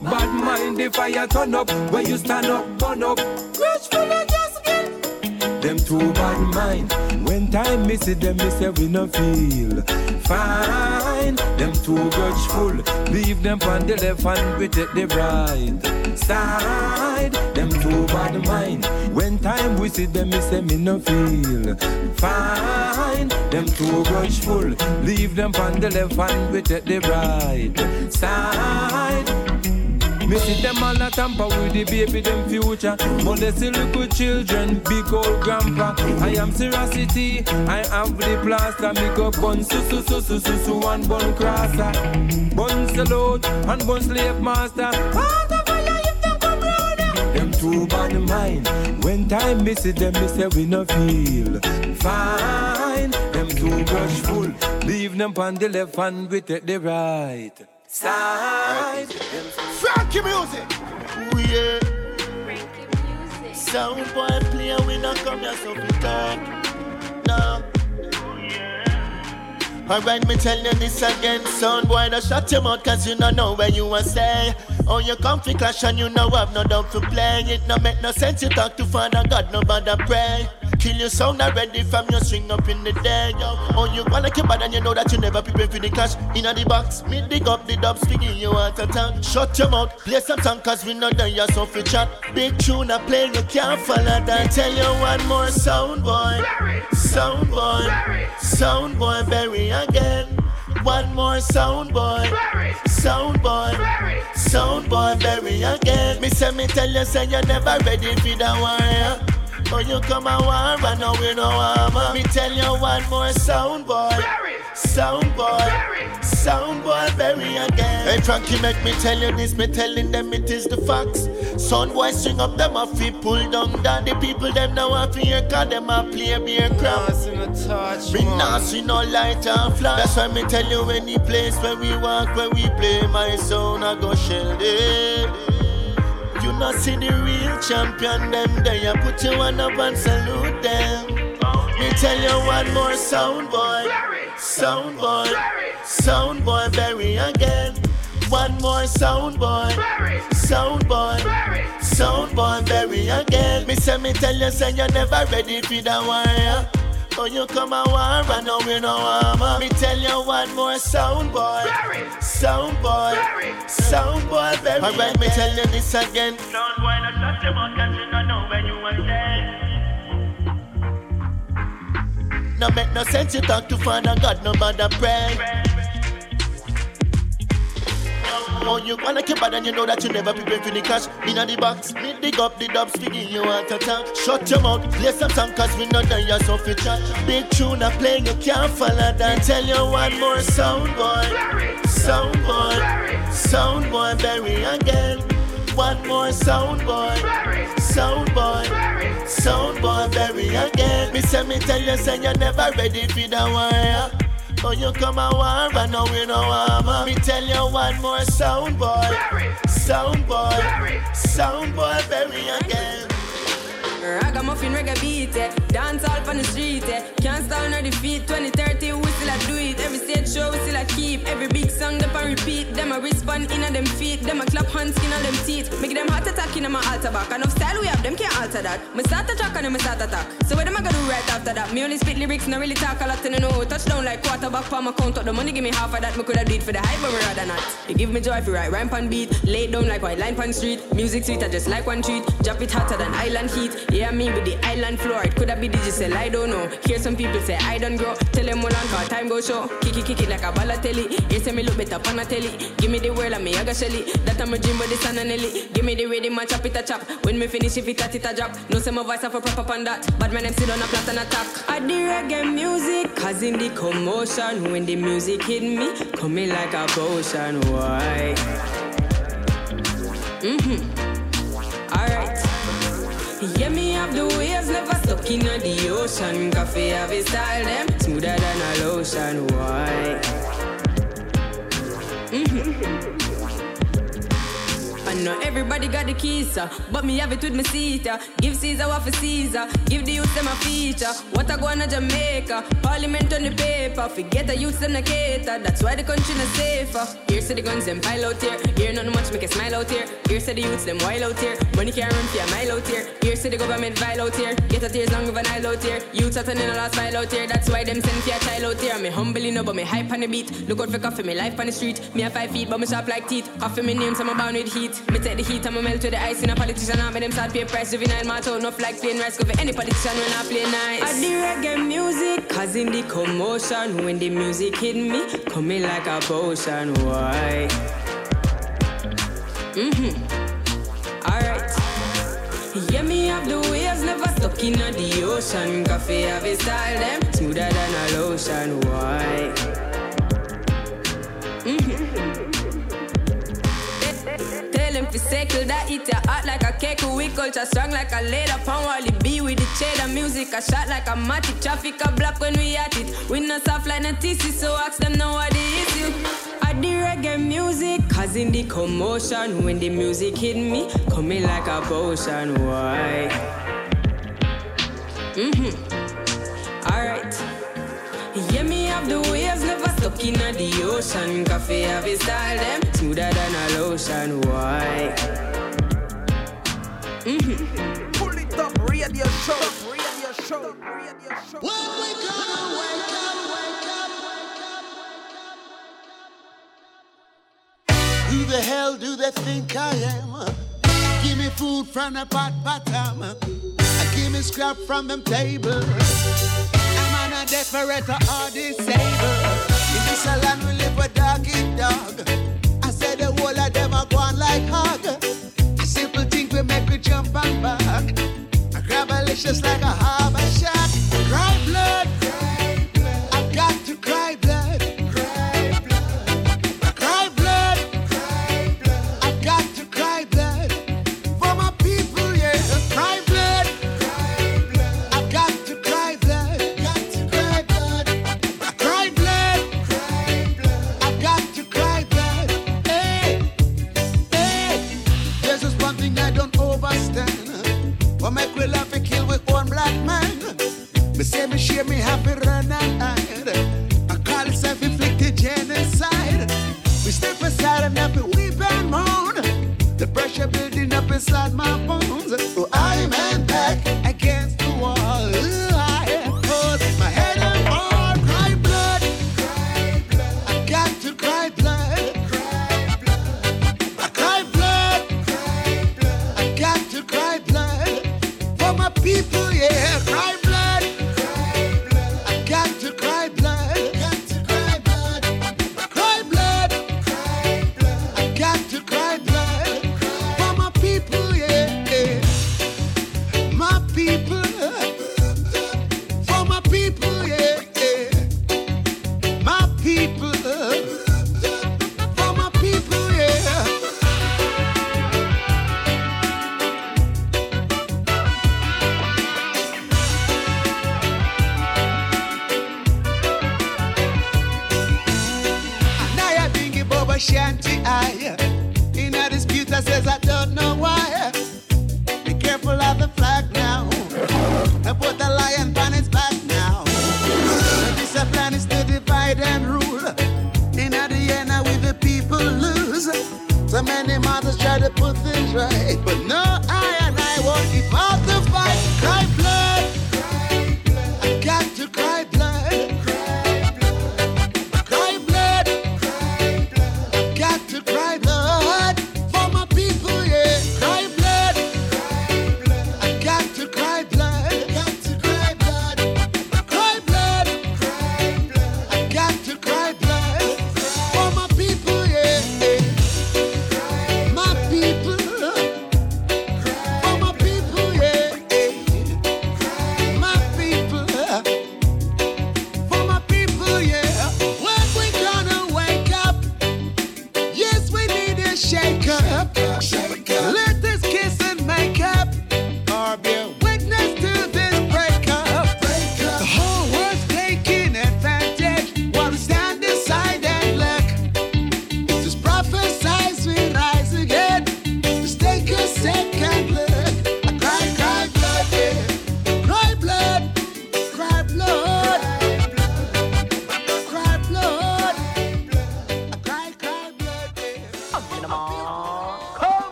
S10: Bad mind the fire turn up. Where you stand up, burn up. Grudgeful and just get them too bad mind. When time me see them, me say we no feel fine. Them too grudgeful. Leave them on the left and we take the right side. Them too bad mind. When time we see them, me say me no feel fine. Them too grudgeful. Leave them on the left and we take the right side. Me see them all a tamper with the baby, them future. Molest the little children, big old grandpa. I am Seracity, I have the plaster. Me go bun su su su su su su and bun crosser. Bun salute and bun slave master. If them. Them too bad mind. When time me see them, me say we no feel fine. Them too grudgeful. Leave them on the left and we take the right side.
S23: Frankie music. Ooh, yeah. Sound boy play, we not come here so we talk. No. Alright, me tell you this again, son boy, don't shut your mouth cause you don't know where you want say. Oh, you come fi clash and you know have no doubt to play. It no make no sense, you talk to Father God, no bother pray. Kill your sound already from your string up in the day, yo. Oh, you wanna keep bad and you know that you never prepare for the cash. In the box, me dig up the dubs, figure you want a tongue. Shut your mouth, play some song cause we know that you're so free chat. Big tune I play, you can't follow that. Tell you one more sound boy, sound boy, sound boy, bury again. One more sound boy, sound boy, sound boy, bury again. Me say me tell you, say you're never ready for the war. Oh, you come a war, and now we no armor. Me tell you one more sound boy, sound boy, sound boy, bury again. Hey Frankie, make me tell you this. Me telling them it is the facts. Sound boy string up them off feet, pull down down the people them now have fear, cause them a play beer crap. Me not see no light and flash. That's why me tell you any place where we walk, where we play my sound, I go shell it. You not see the real champion them there. You put your one up and salute them. Me tell you one more sound boy, sound boy, sound boy, bury again. One more sound boy, sound boy, sound boy, bury again. Me say me tell you say you're never ready for the war. Oh, you come a war and now we no armor. Me tell you one more sound boy, sound boy, sound boy, bury Alright, me tell you this again. Sound boy, no shut your mouth 'cause you don't know when you want No make no sense you talk to Father God, no bother pray.
S24: Oh, you wanna keep bad and you know that you never prepare for the cash. Inna the box, me dig up the dubs for you want to talk. Shut your mouth, play some song cause we not done your so fit chat. Big tune a play, you can't follow that. Tell you one more sound boy, sound boy, sound boy, bury again. One more sound boy, sound boy, sound boy, bury again. Me say me tell you, say you're never ready for the wire. Oh, you come a war, but no we no armor. Me tell you one more sound boy, sound boy, sound boy, bury again.
S25: Ragamuffin reggae beat, eh. dance all on the street, eh. can't stand on the feet. 2030, show, still I keep. Every big song, them a repeat. Them a respond in them feet. Them a clap hands skin on them teeth. Make them heart attack in my altar back. Enough style we have, them can't alter that. Me start a track and then me start attack. So what am I gonna do right after that? Me only spit lyrics, not really talk a lot, and I know. Touchdown like quarterback for my count up. The money give me half of that. Me coulda did for the hype, but me rather not. It give me joy if you write rhyme pan beat. Lay down like white line pan street. Music sweet, I just like one treat. Drop it hotter than island heat. Yeah, me with the island floor. It coulda be digital, I don't know. Hear some people say I don't grow. Tell them all on time go show. Kick it like a Balotelli. You say me look better on a telly. Give me the world and me got shelly. That I'm a dream with the sun and Nelly. Give me the rhythm and chop it a chop. When me finish if it a it a drop. No say my voice have a proper on that. But my name still on a plot and attack. I the reggae music, cause in the commotion. When the music hit me, coming like a potion. Why? Mm-hmm. Alright. Yeah, me have the waves, never stuck in the ocean. Koffee have a style, them smoother than a lotion. Why? Mm-hmm. I know everybody got the keys, uh, but me have it with my seat. Uh. Give Caesar what for Caesar, give the youth them a feature. What I go on to Jamaica, Parliament on the paper. Forget the youth them a cater, that's why the country not safer. Here say the guns them pile out here, here not much make a smile out here. Here say the youths them wild out here, money can't run for a mile out here. Here say the government vile out here, get a tears long of an aisle out here. Youths are turning a last mile out here, that's why them send for a child out here. Me humbly no, but me hype on the beat. Look out for Koffee, me life on the street. Me have five feet, but me sharp like teeth. Koffee me name, so I'm bound with heat. Me take the heat, I'm a melt with the ice in a politician. I'm them start pay price. Juvenile, my tone off like plain rice. Go for any politician when I play nice. I the reggae music, cause in the commotion. When the music hit me, coming like a potion. Why? Mm-hmm. Alright. Yeah, me have the waves, never stuck in the ocean. Koffee have a style, them smoother than a lotion. Why? Mm-hmm. Tell them to circle that eat your heart like a cake. We culture strong like a leather. Pound Wally B with the cheddar music. A shot like a matic. Traffic a block when we at it. We not soft like a TC, so ask them now what the issue. I the reggae music, causing the commotion. When the music hit me, coming like a potion. Why? Mm-hmm. Alright. Yeah, me have the waves, never stuck in the ocean. Koffee have a style, them smoother than a lotion. Why? Mm-hmm.
S26: Pull it up, radio show, radio show, radio show.
S24: When we gonna wake up, wake up. Who the hell do they think I am? Give me food from the pot bottom. Give me scrap from them table. A desperate or disabled. In this land we live with dog eat dog. I said the whole of them are going like hog. A simple thing we make we jump and back. I grab a licious like a harbor shack. Cry blood.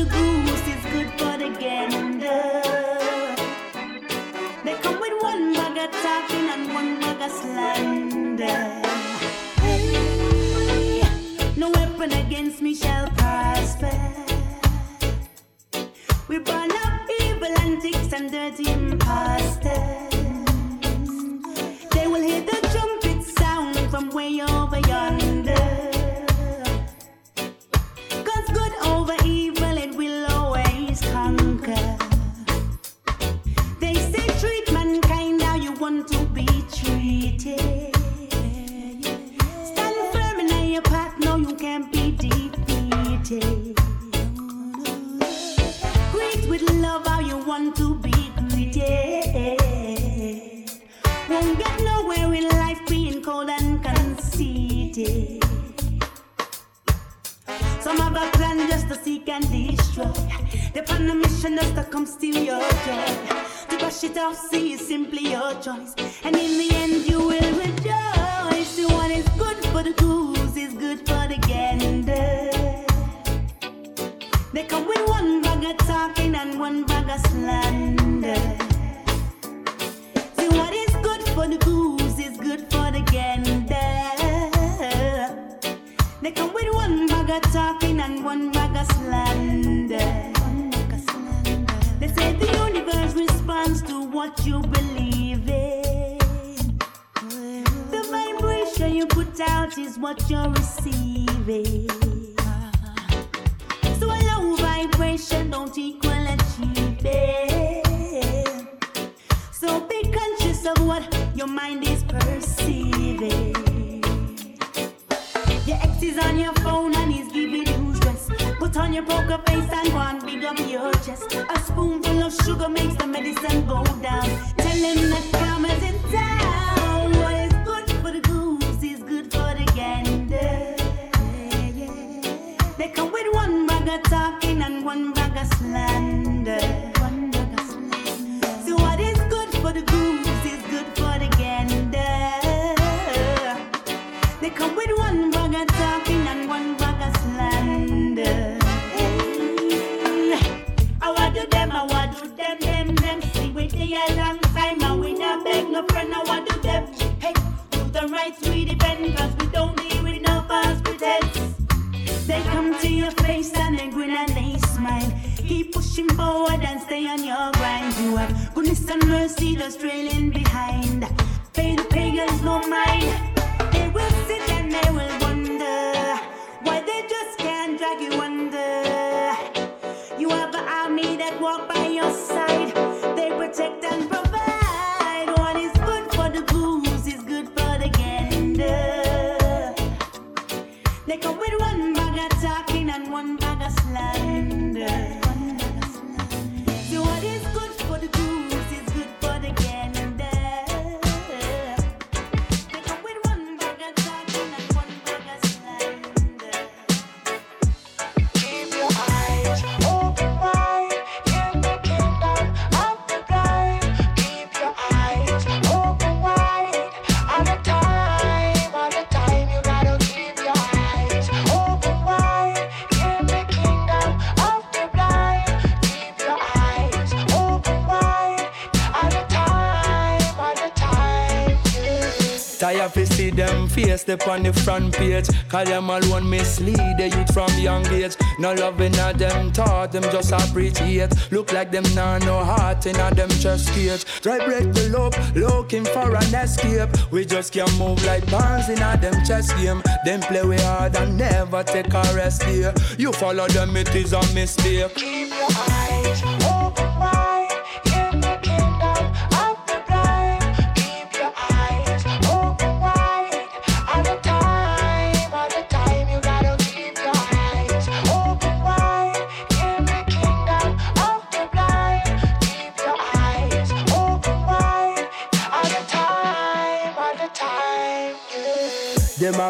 S24: The
S27: goose is good for the gander. They come with one bag of talking and one bag of slander. Hey, no weapon against me shall prosper. We burn up evil antics and dirty imposters. Seek and destroy. They're on a mission just to come steal your joy. To brush it off, see is simply your choice. And in the end, you will rejoice. See what is good for the goose is good for the gander. They come with one bag of talking and one bag of slander. See what is good for the goose is good for the gander. They come with one bag of talking and one bag of slander. They say the universe responds to what you believe in. The vibration you put out is what you're receiving. So low vibration don't equal achieving. So be conscious of what your mind is perceiving. Your ex is on your phone Put on your poker face and go and big up your chest. A spoonful of sugar makes the medicine go down. Tell him that karma's in town. What is good for the goose is good for the gander. They come with one bag of talking and one bag of slander. Of slander. So what is good for the goose is good for the gander. They come with one face and they grin and they smile. Keep pushing forward and stay on your grind. You have goodness and mercy just trailing behind. Pay the pagans no mind. They will sit and they will wonder why they just can't drag you under. You have an army that walk by your side. They protect and provide.
S28: Tired to see them face up on the front page. Call them alone mislead the youth from young age. No loving at them thought, them just appreciate. Look like them nah no heart in them chest cage. Try break the loop, looking for an escape. We just can't move like pawns in them chess game. Them play we hard and never take a rest here. You follow them, it is a mistake.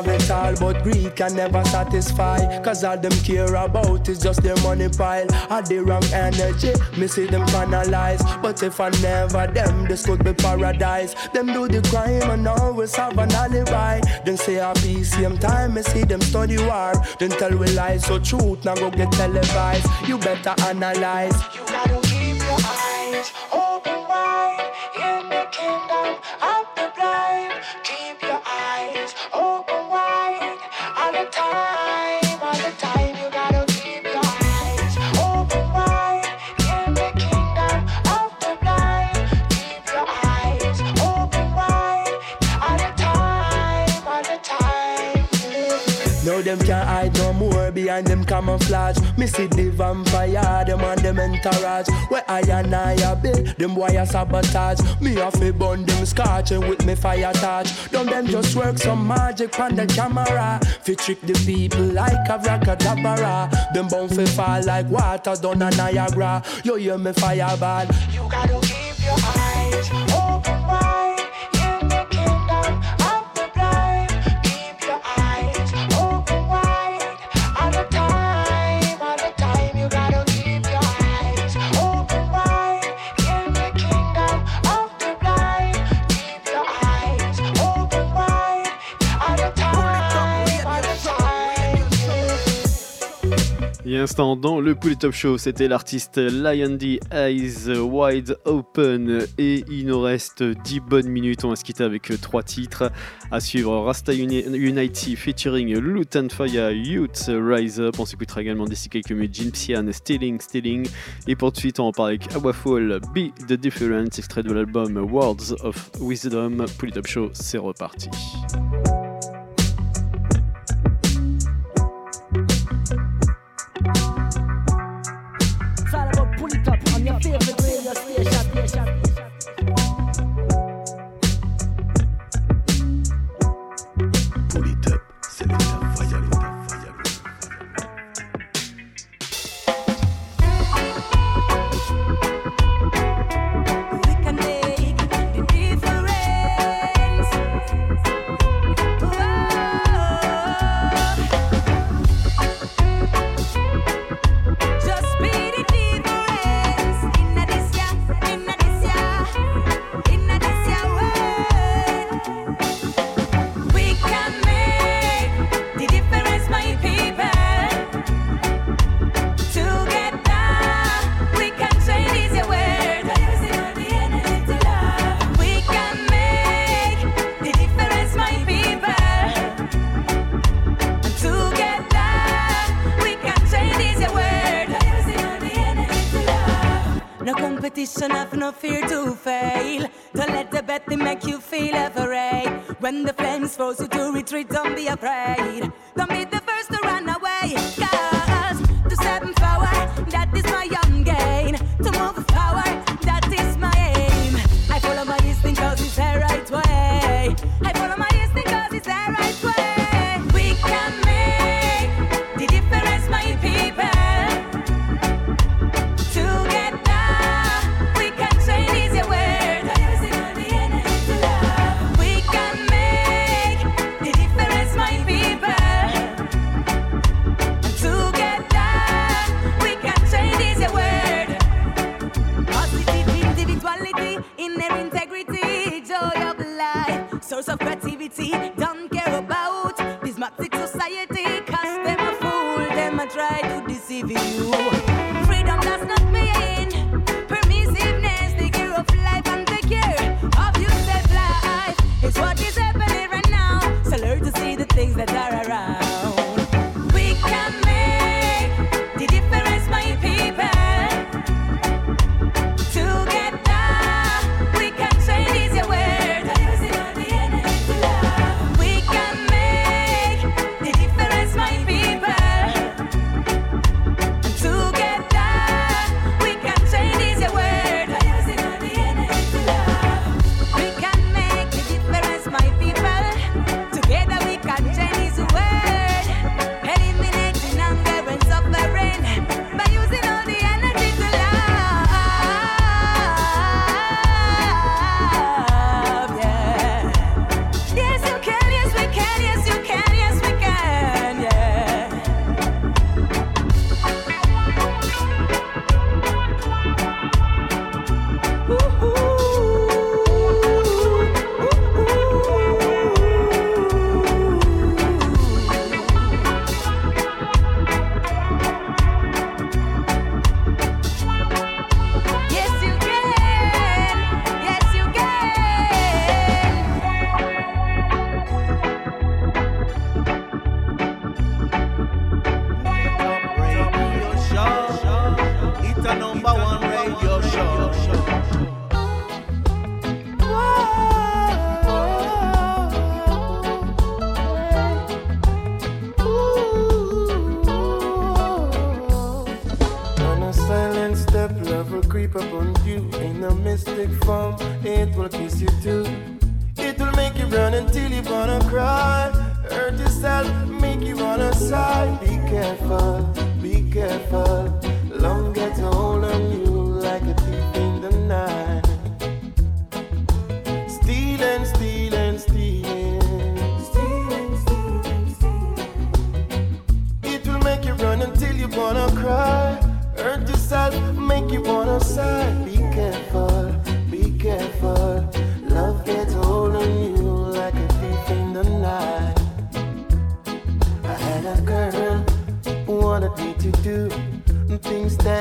S28: Have it all, but greed can never satisfy. Cause all them care about is just their money pile. Had the wrong energy, me see them canalize. But if I never them, this could be paradise. Them do the crime and always have an alibi. Then say a same time, me see them study war. Then tell we lies, so truth now go get televised. You better analyze.
S29: You gotta keep your eyes open
S28: more them camouflage. Me see the vampire, them and them entourage. Where I and I a build, them boy a sabotage. Me have to burn them scotching with me fire touch. Don't them just work some magic on the camera. Fi trick the people like a rockadabara. Them bound fi fall like water down a Niagara. You hear me fireball.
S29: You gotta keep your eyes
S3: Et instant dans le Pool Top Show, c'était l'artiste Lion D Eyes Wide Open. Et il nous reste 10 bonnes minutes. On va se quitter avec 3 titres. À suivre Rasta Uni- Unity featuring Lutan Fire Youth Rise Up. On s'écoutera également d'ici quelques minutes Jim Sian Stealing Stealing. Et pour de suite, on parle avec Awafall Be the Difference, extrait de l'album Words of Wisdom. Pool Top Show, c'est reparti.
S27: No fear to fail. Don't let the betting make you feel afraid. When the flames force you to retreat, don't be afraid.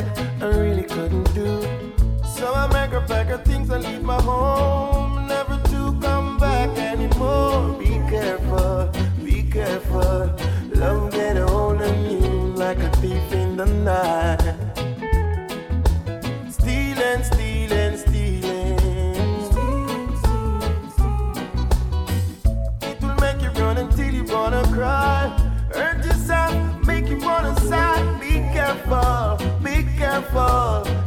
S27: that I
S7: really couldn't do. So I make her pack her things and leave my home, never to come back anymore. Be careful, be careful. Love get a hold
S5: of you like a thief in the night. fall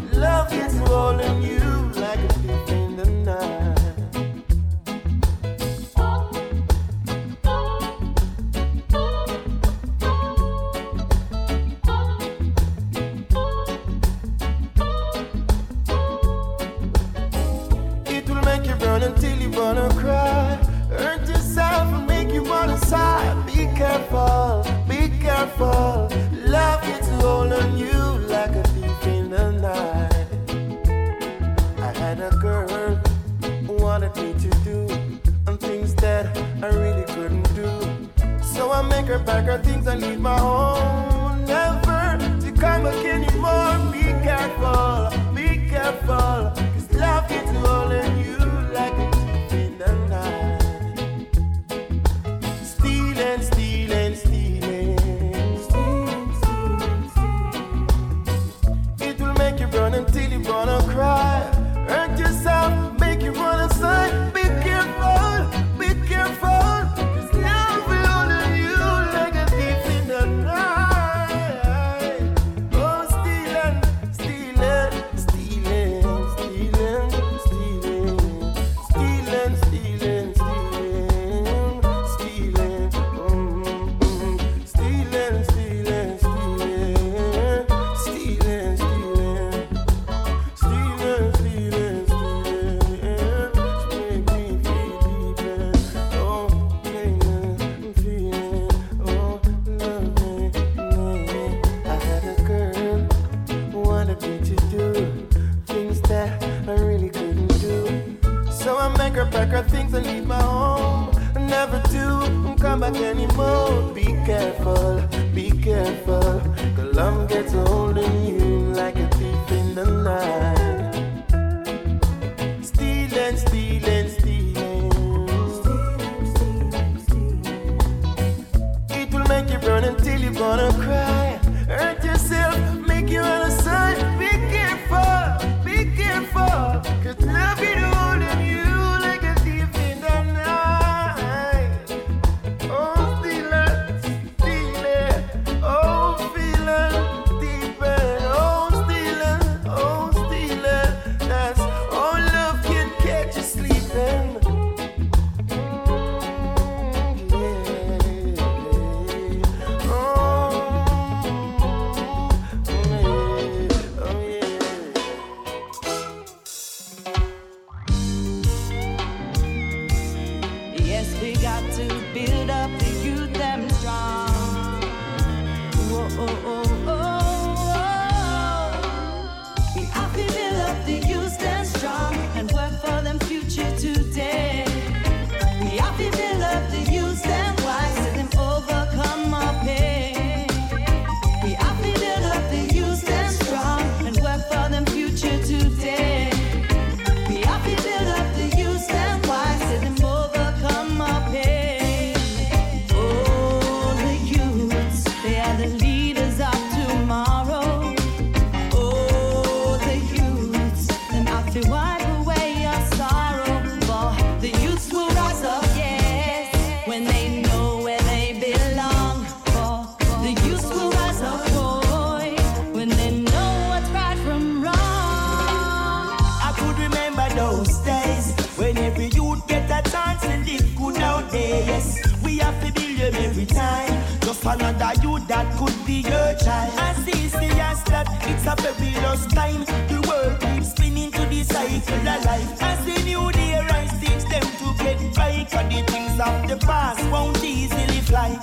S5: another youth that could be your child. As this years that it's a fabulous time. The world keeps spinning to the cycle of life. As the new day rise, teach them to get right. Cause the things of the past won't easily fly.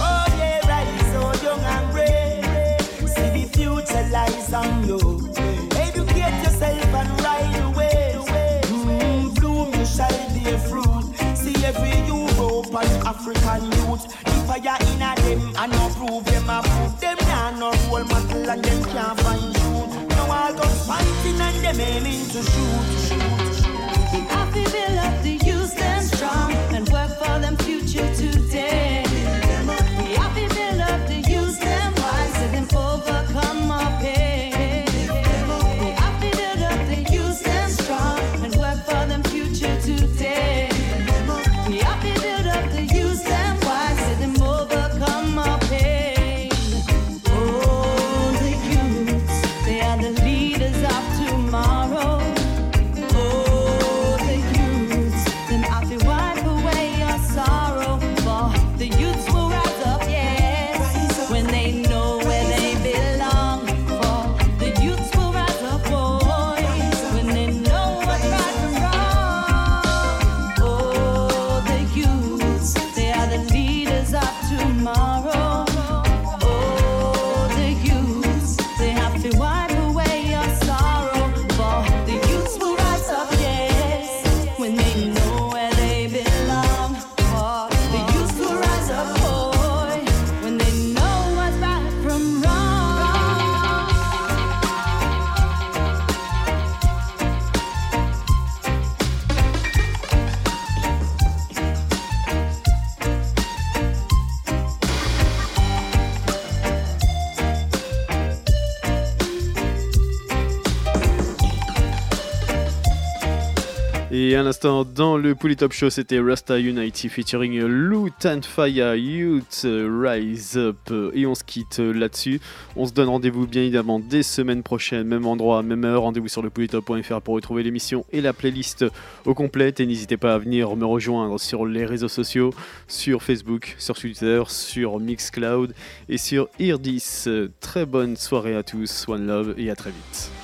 S5: Oh yeah, rise so young and brave. See the future lies on you. Educate yourself and ride away. Mm, bloom, you shall bear fruit. See every European African youth. Fire in a them and no prove them a proof. Them nah no role model and them can't find truth. Now all guns fighting and them aiming to shoot.
S27: We have to build up the youth them strong and work for them future
S3: dans le Pouli Top Show, c'était Rasta Unity featuring Lutan Fire Youth Rise Up. Et on se quitte là-dessus. On se donne rendez-vous bien évidemment des semaines prochaines, même endroit, même heure. Rendez-vous sur le polytop.fr pour retrouver l'émission et la playlist au complète. Et n'hésitez pas à venir me rejoindre sur les réseaux sociaux, sur Facebook, sur Twitter, sur Mixcloud et sur Irdis. Très bonne soirée à tous, One Love et à très vite.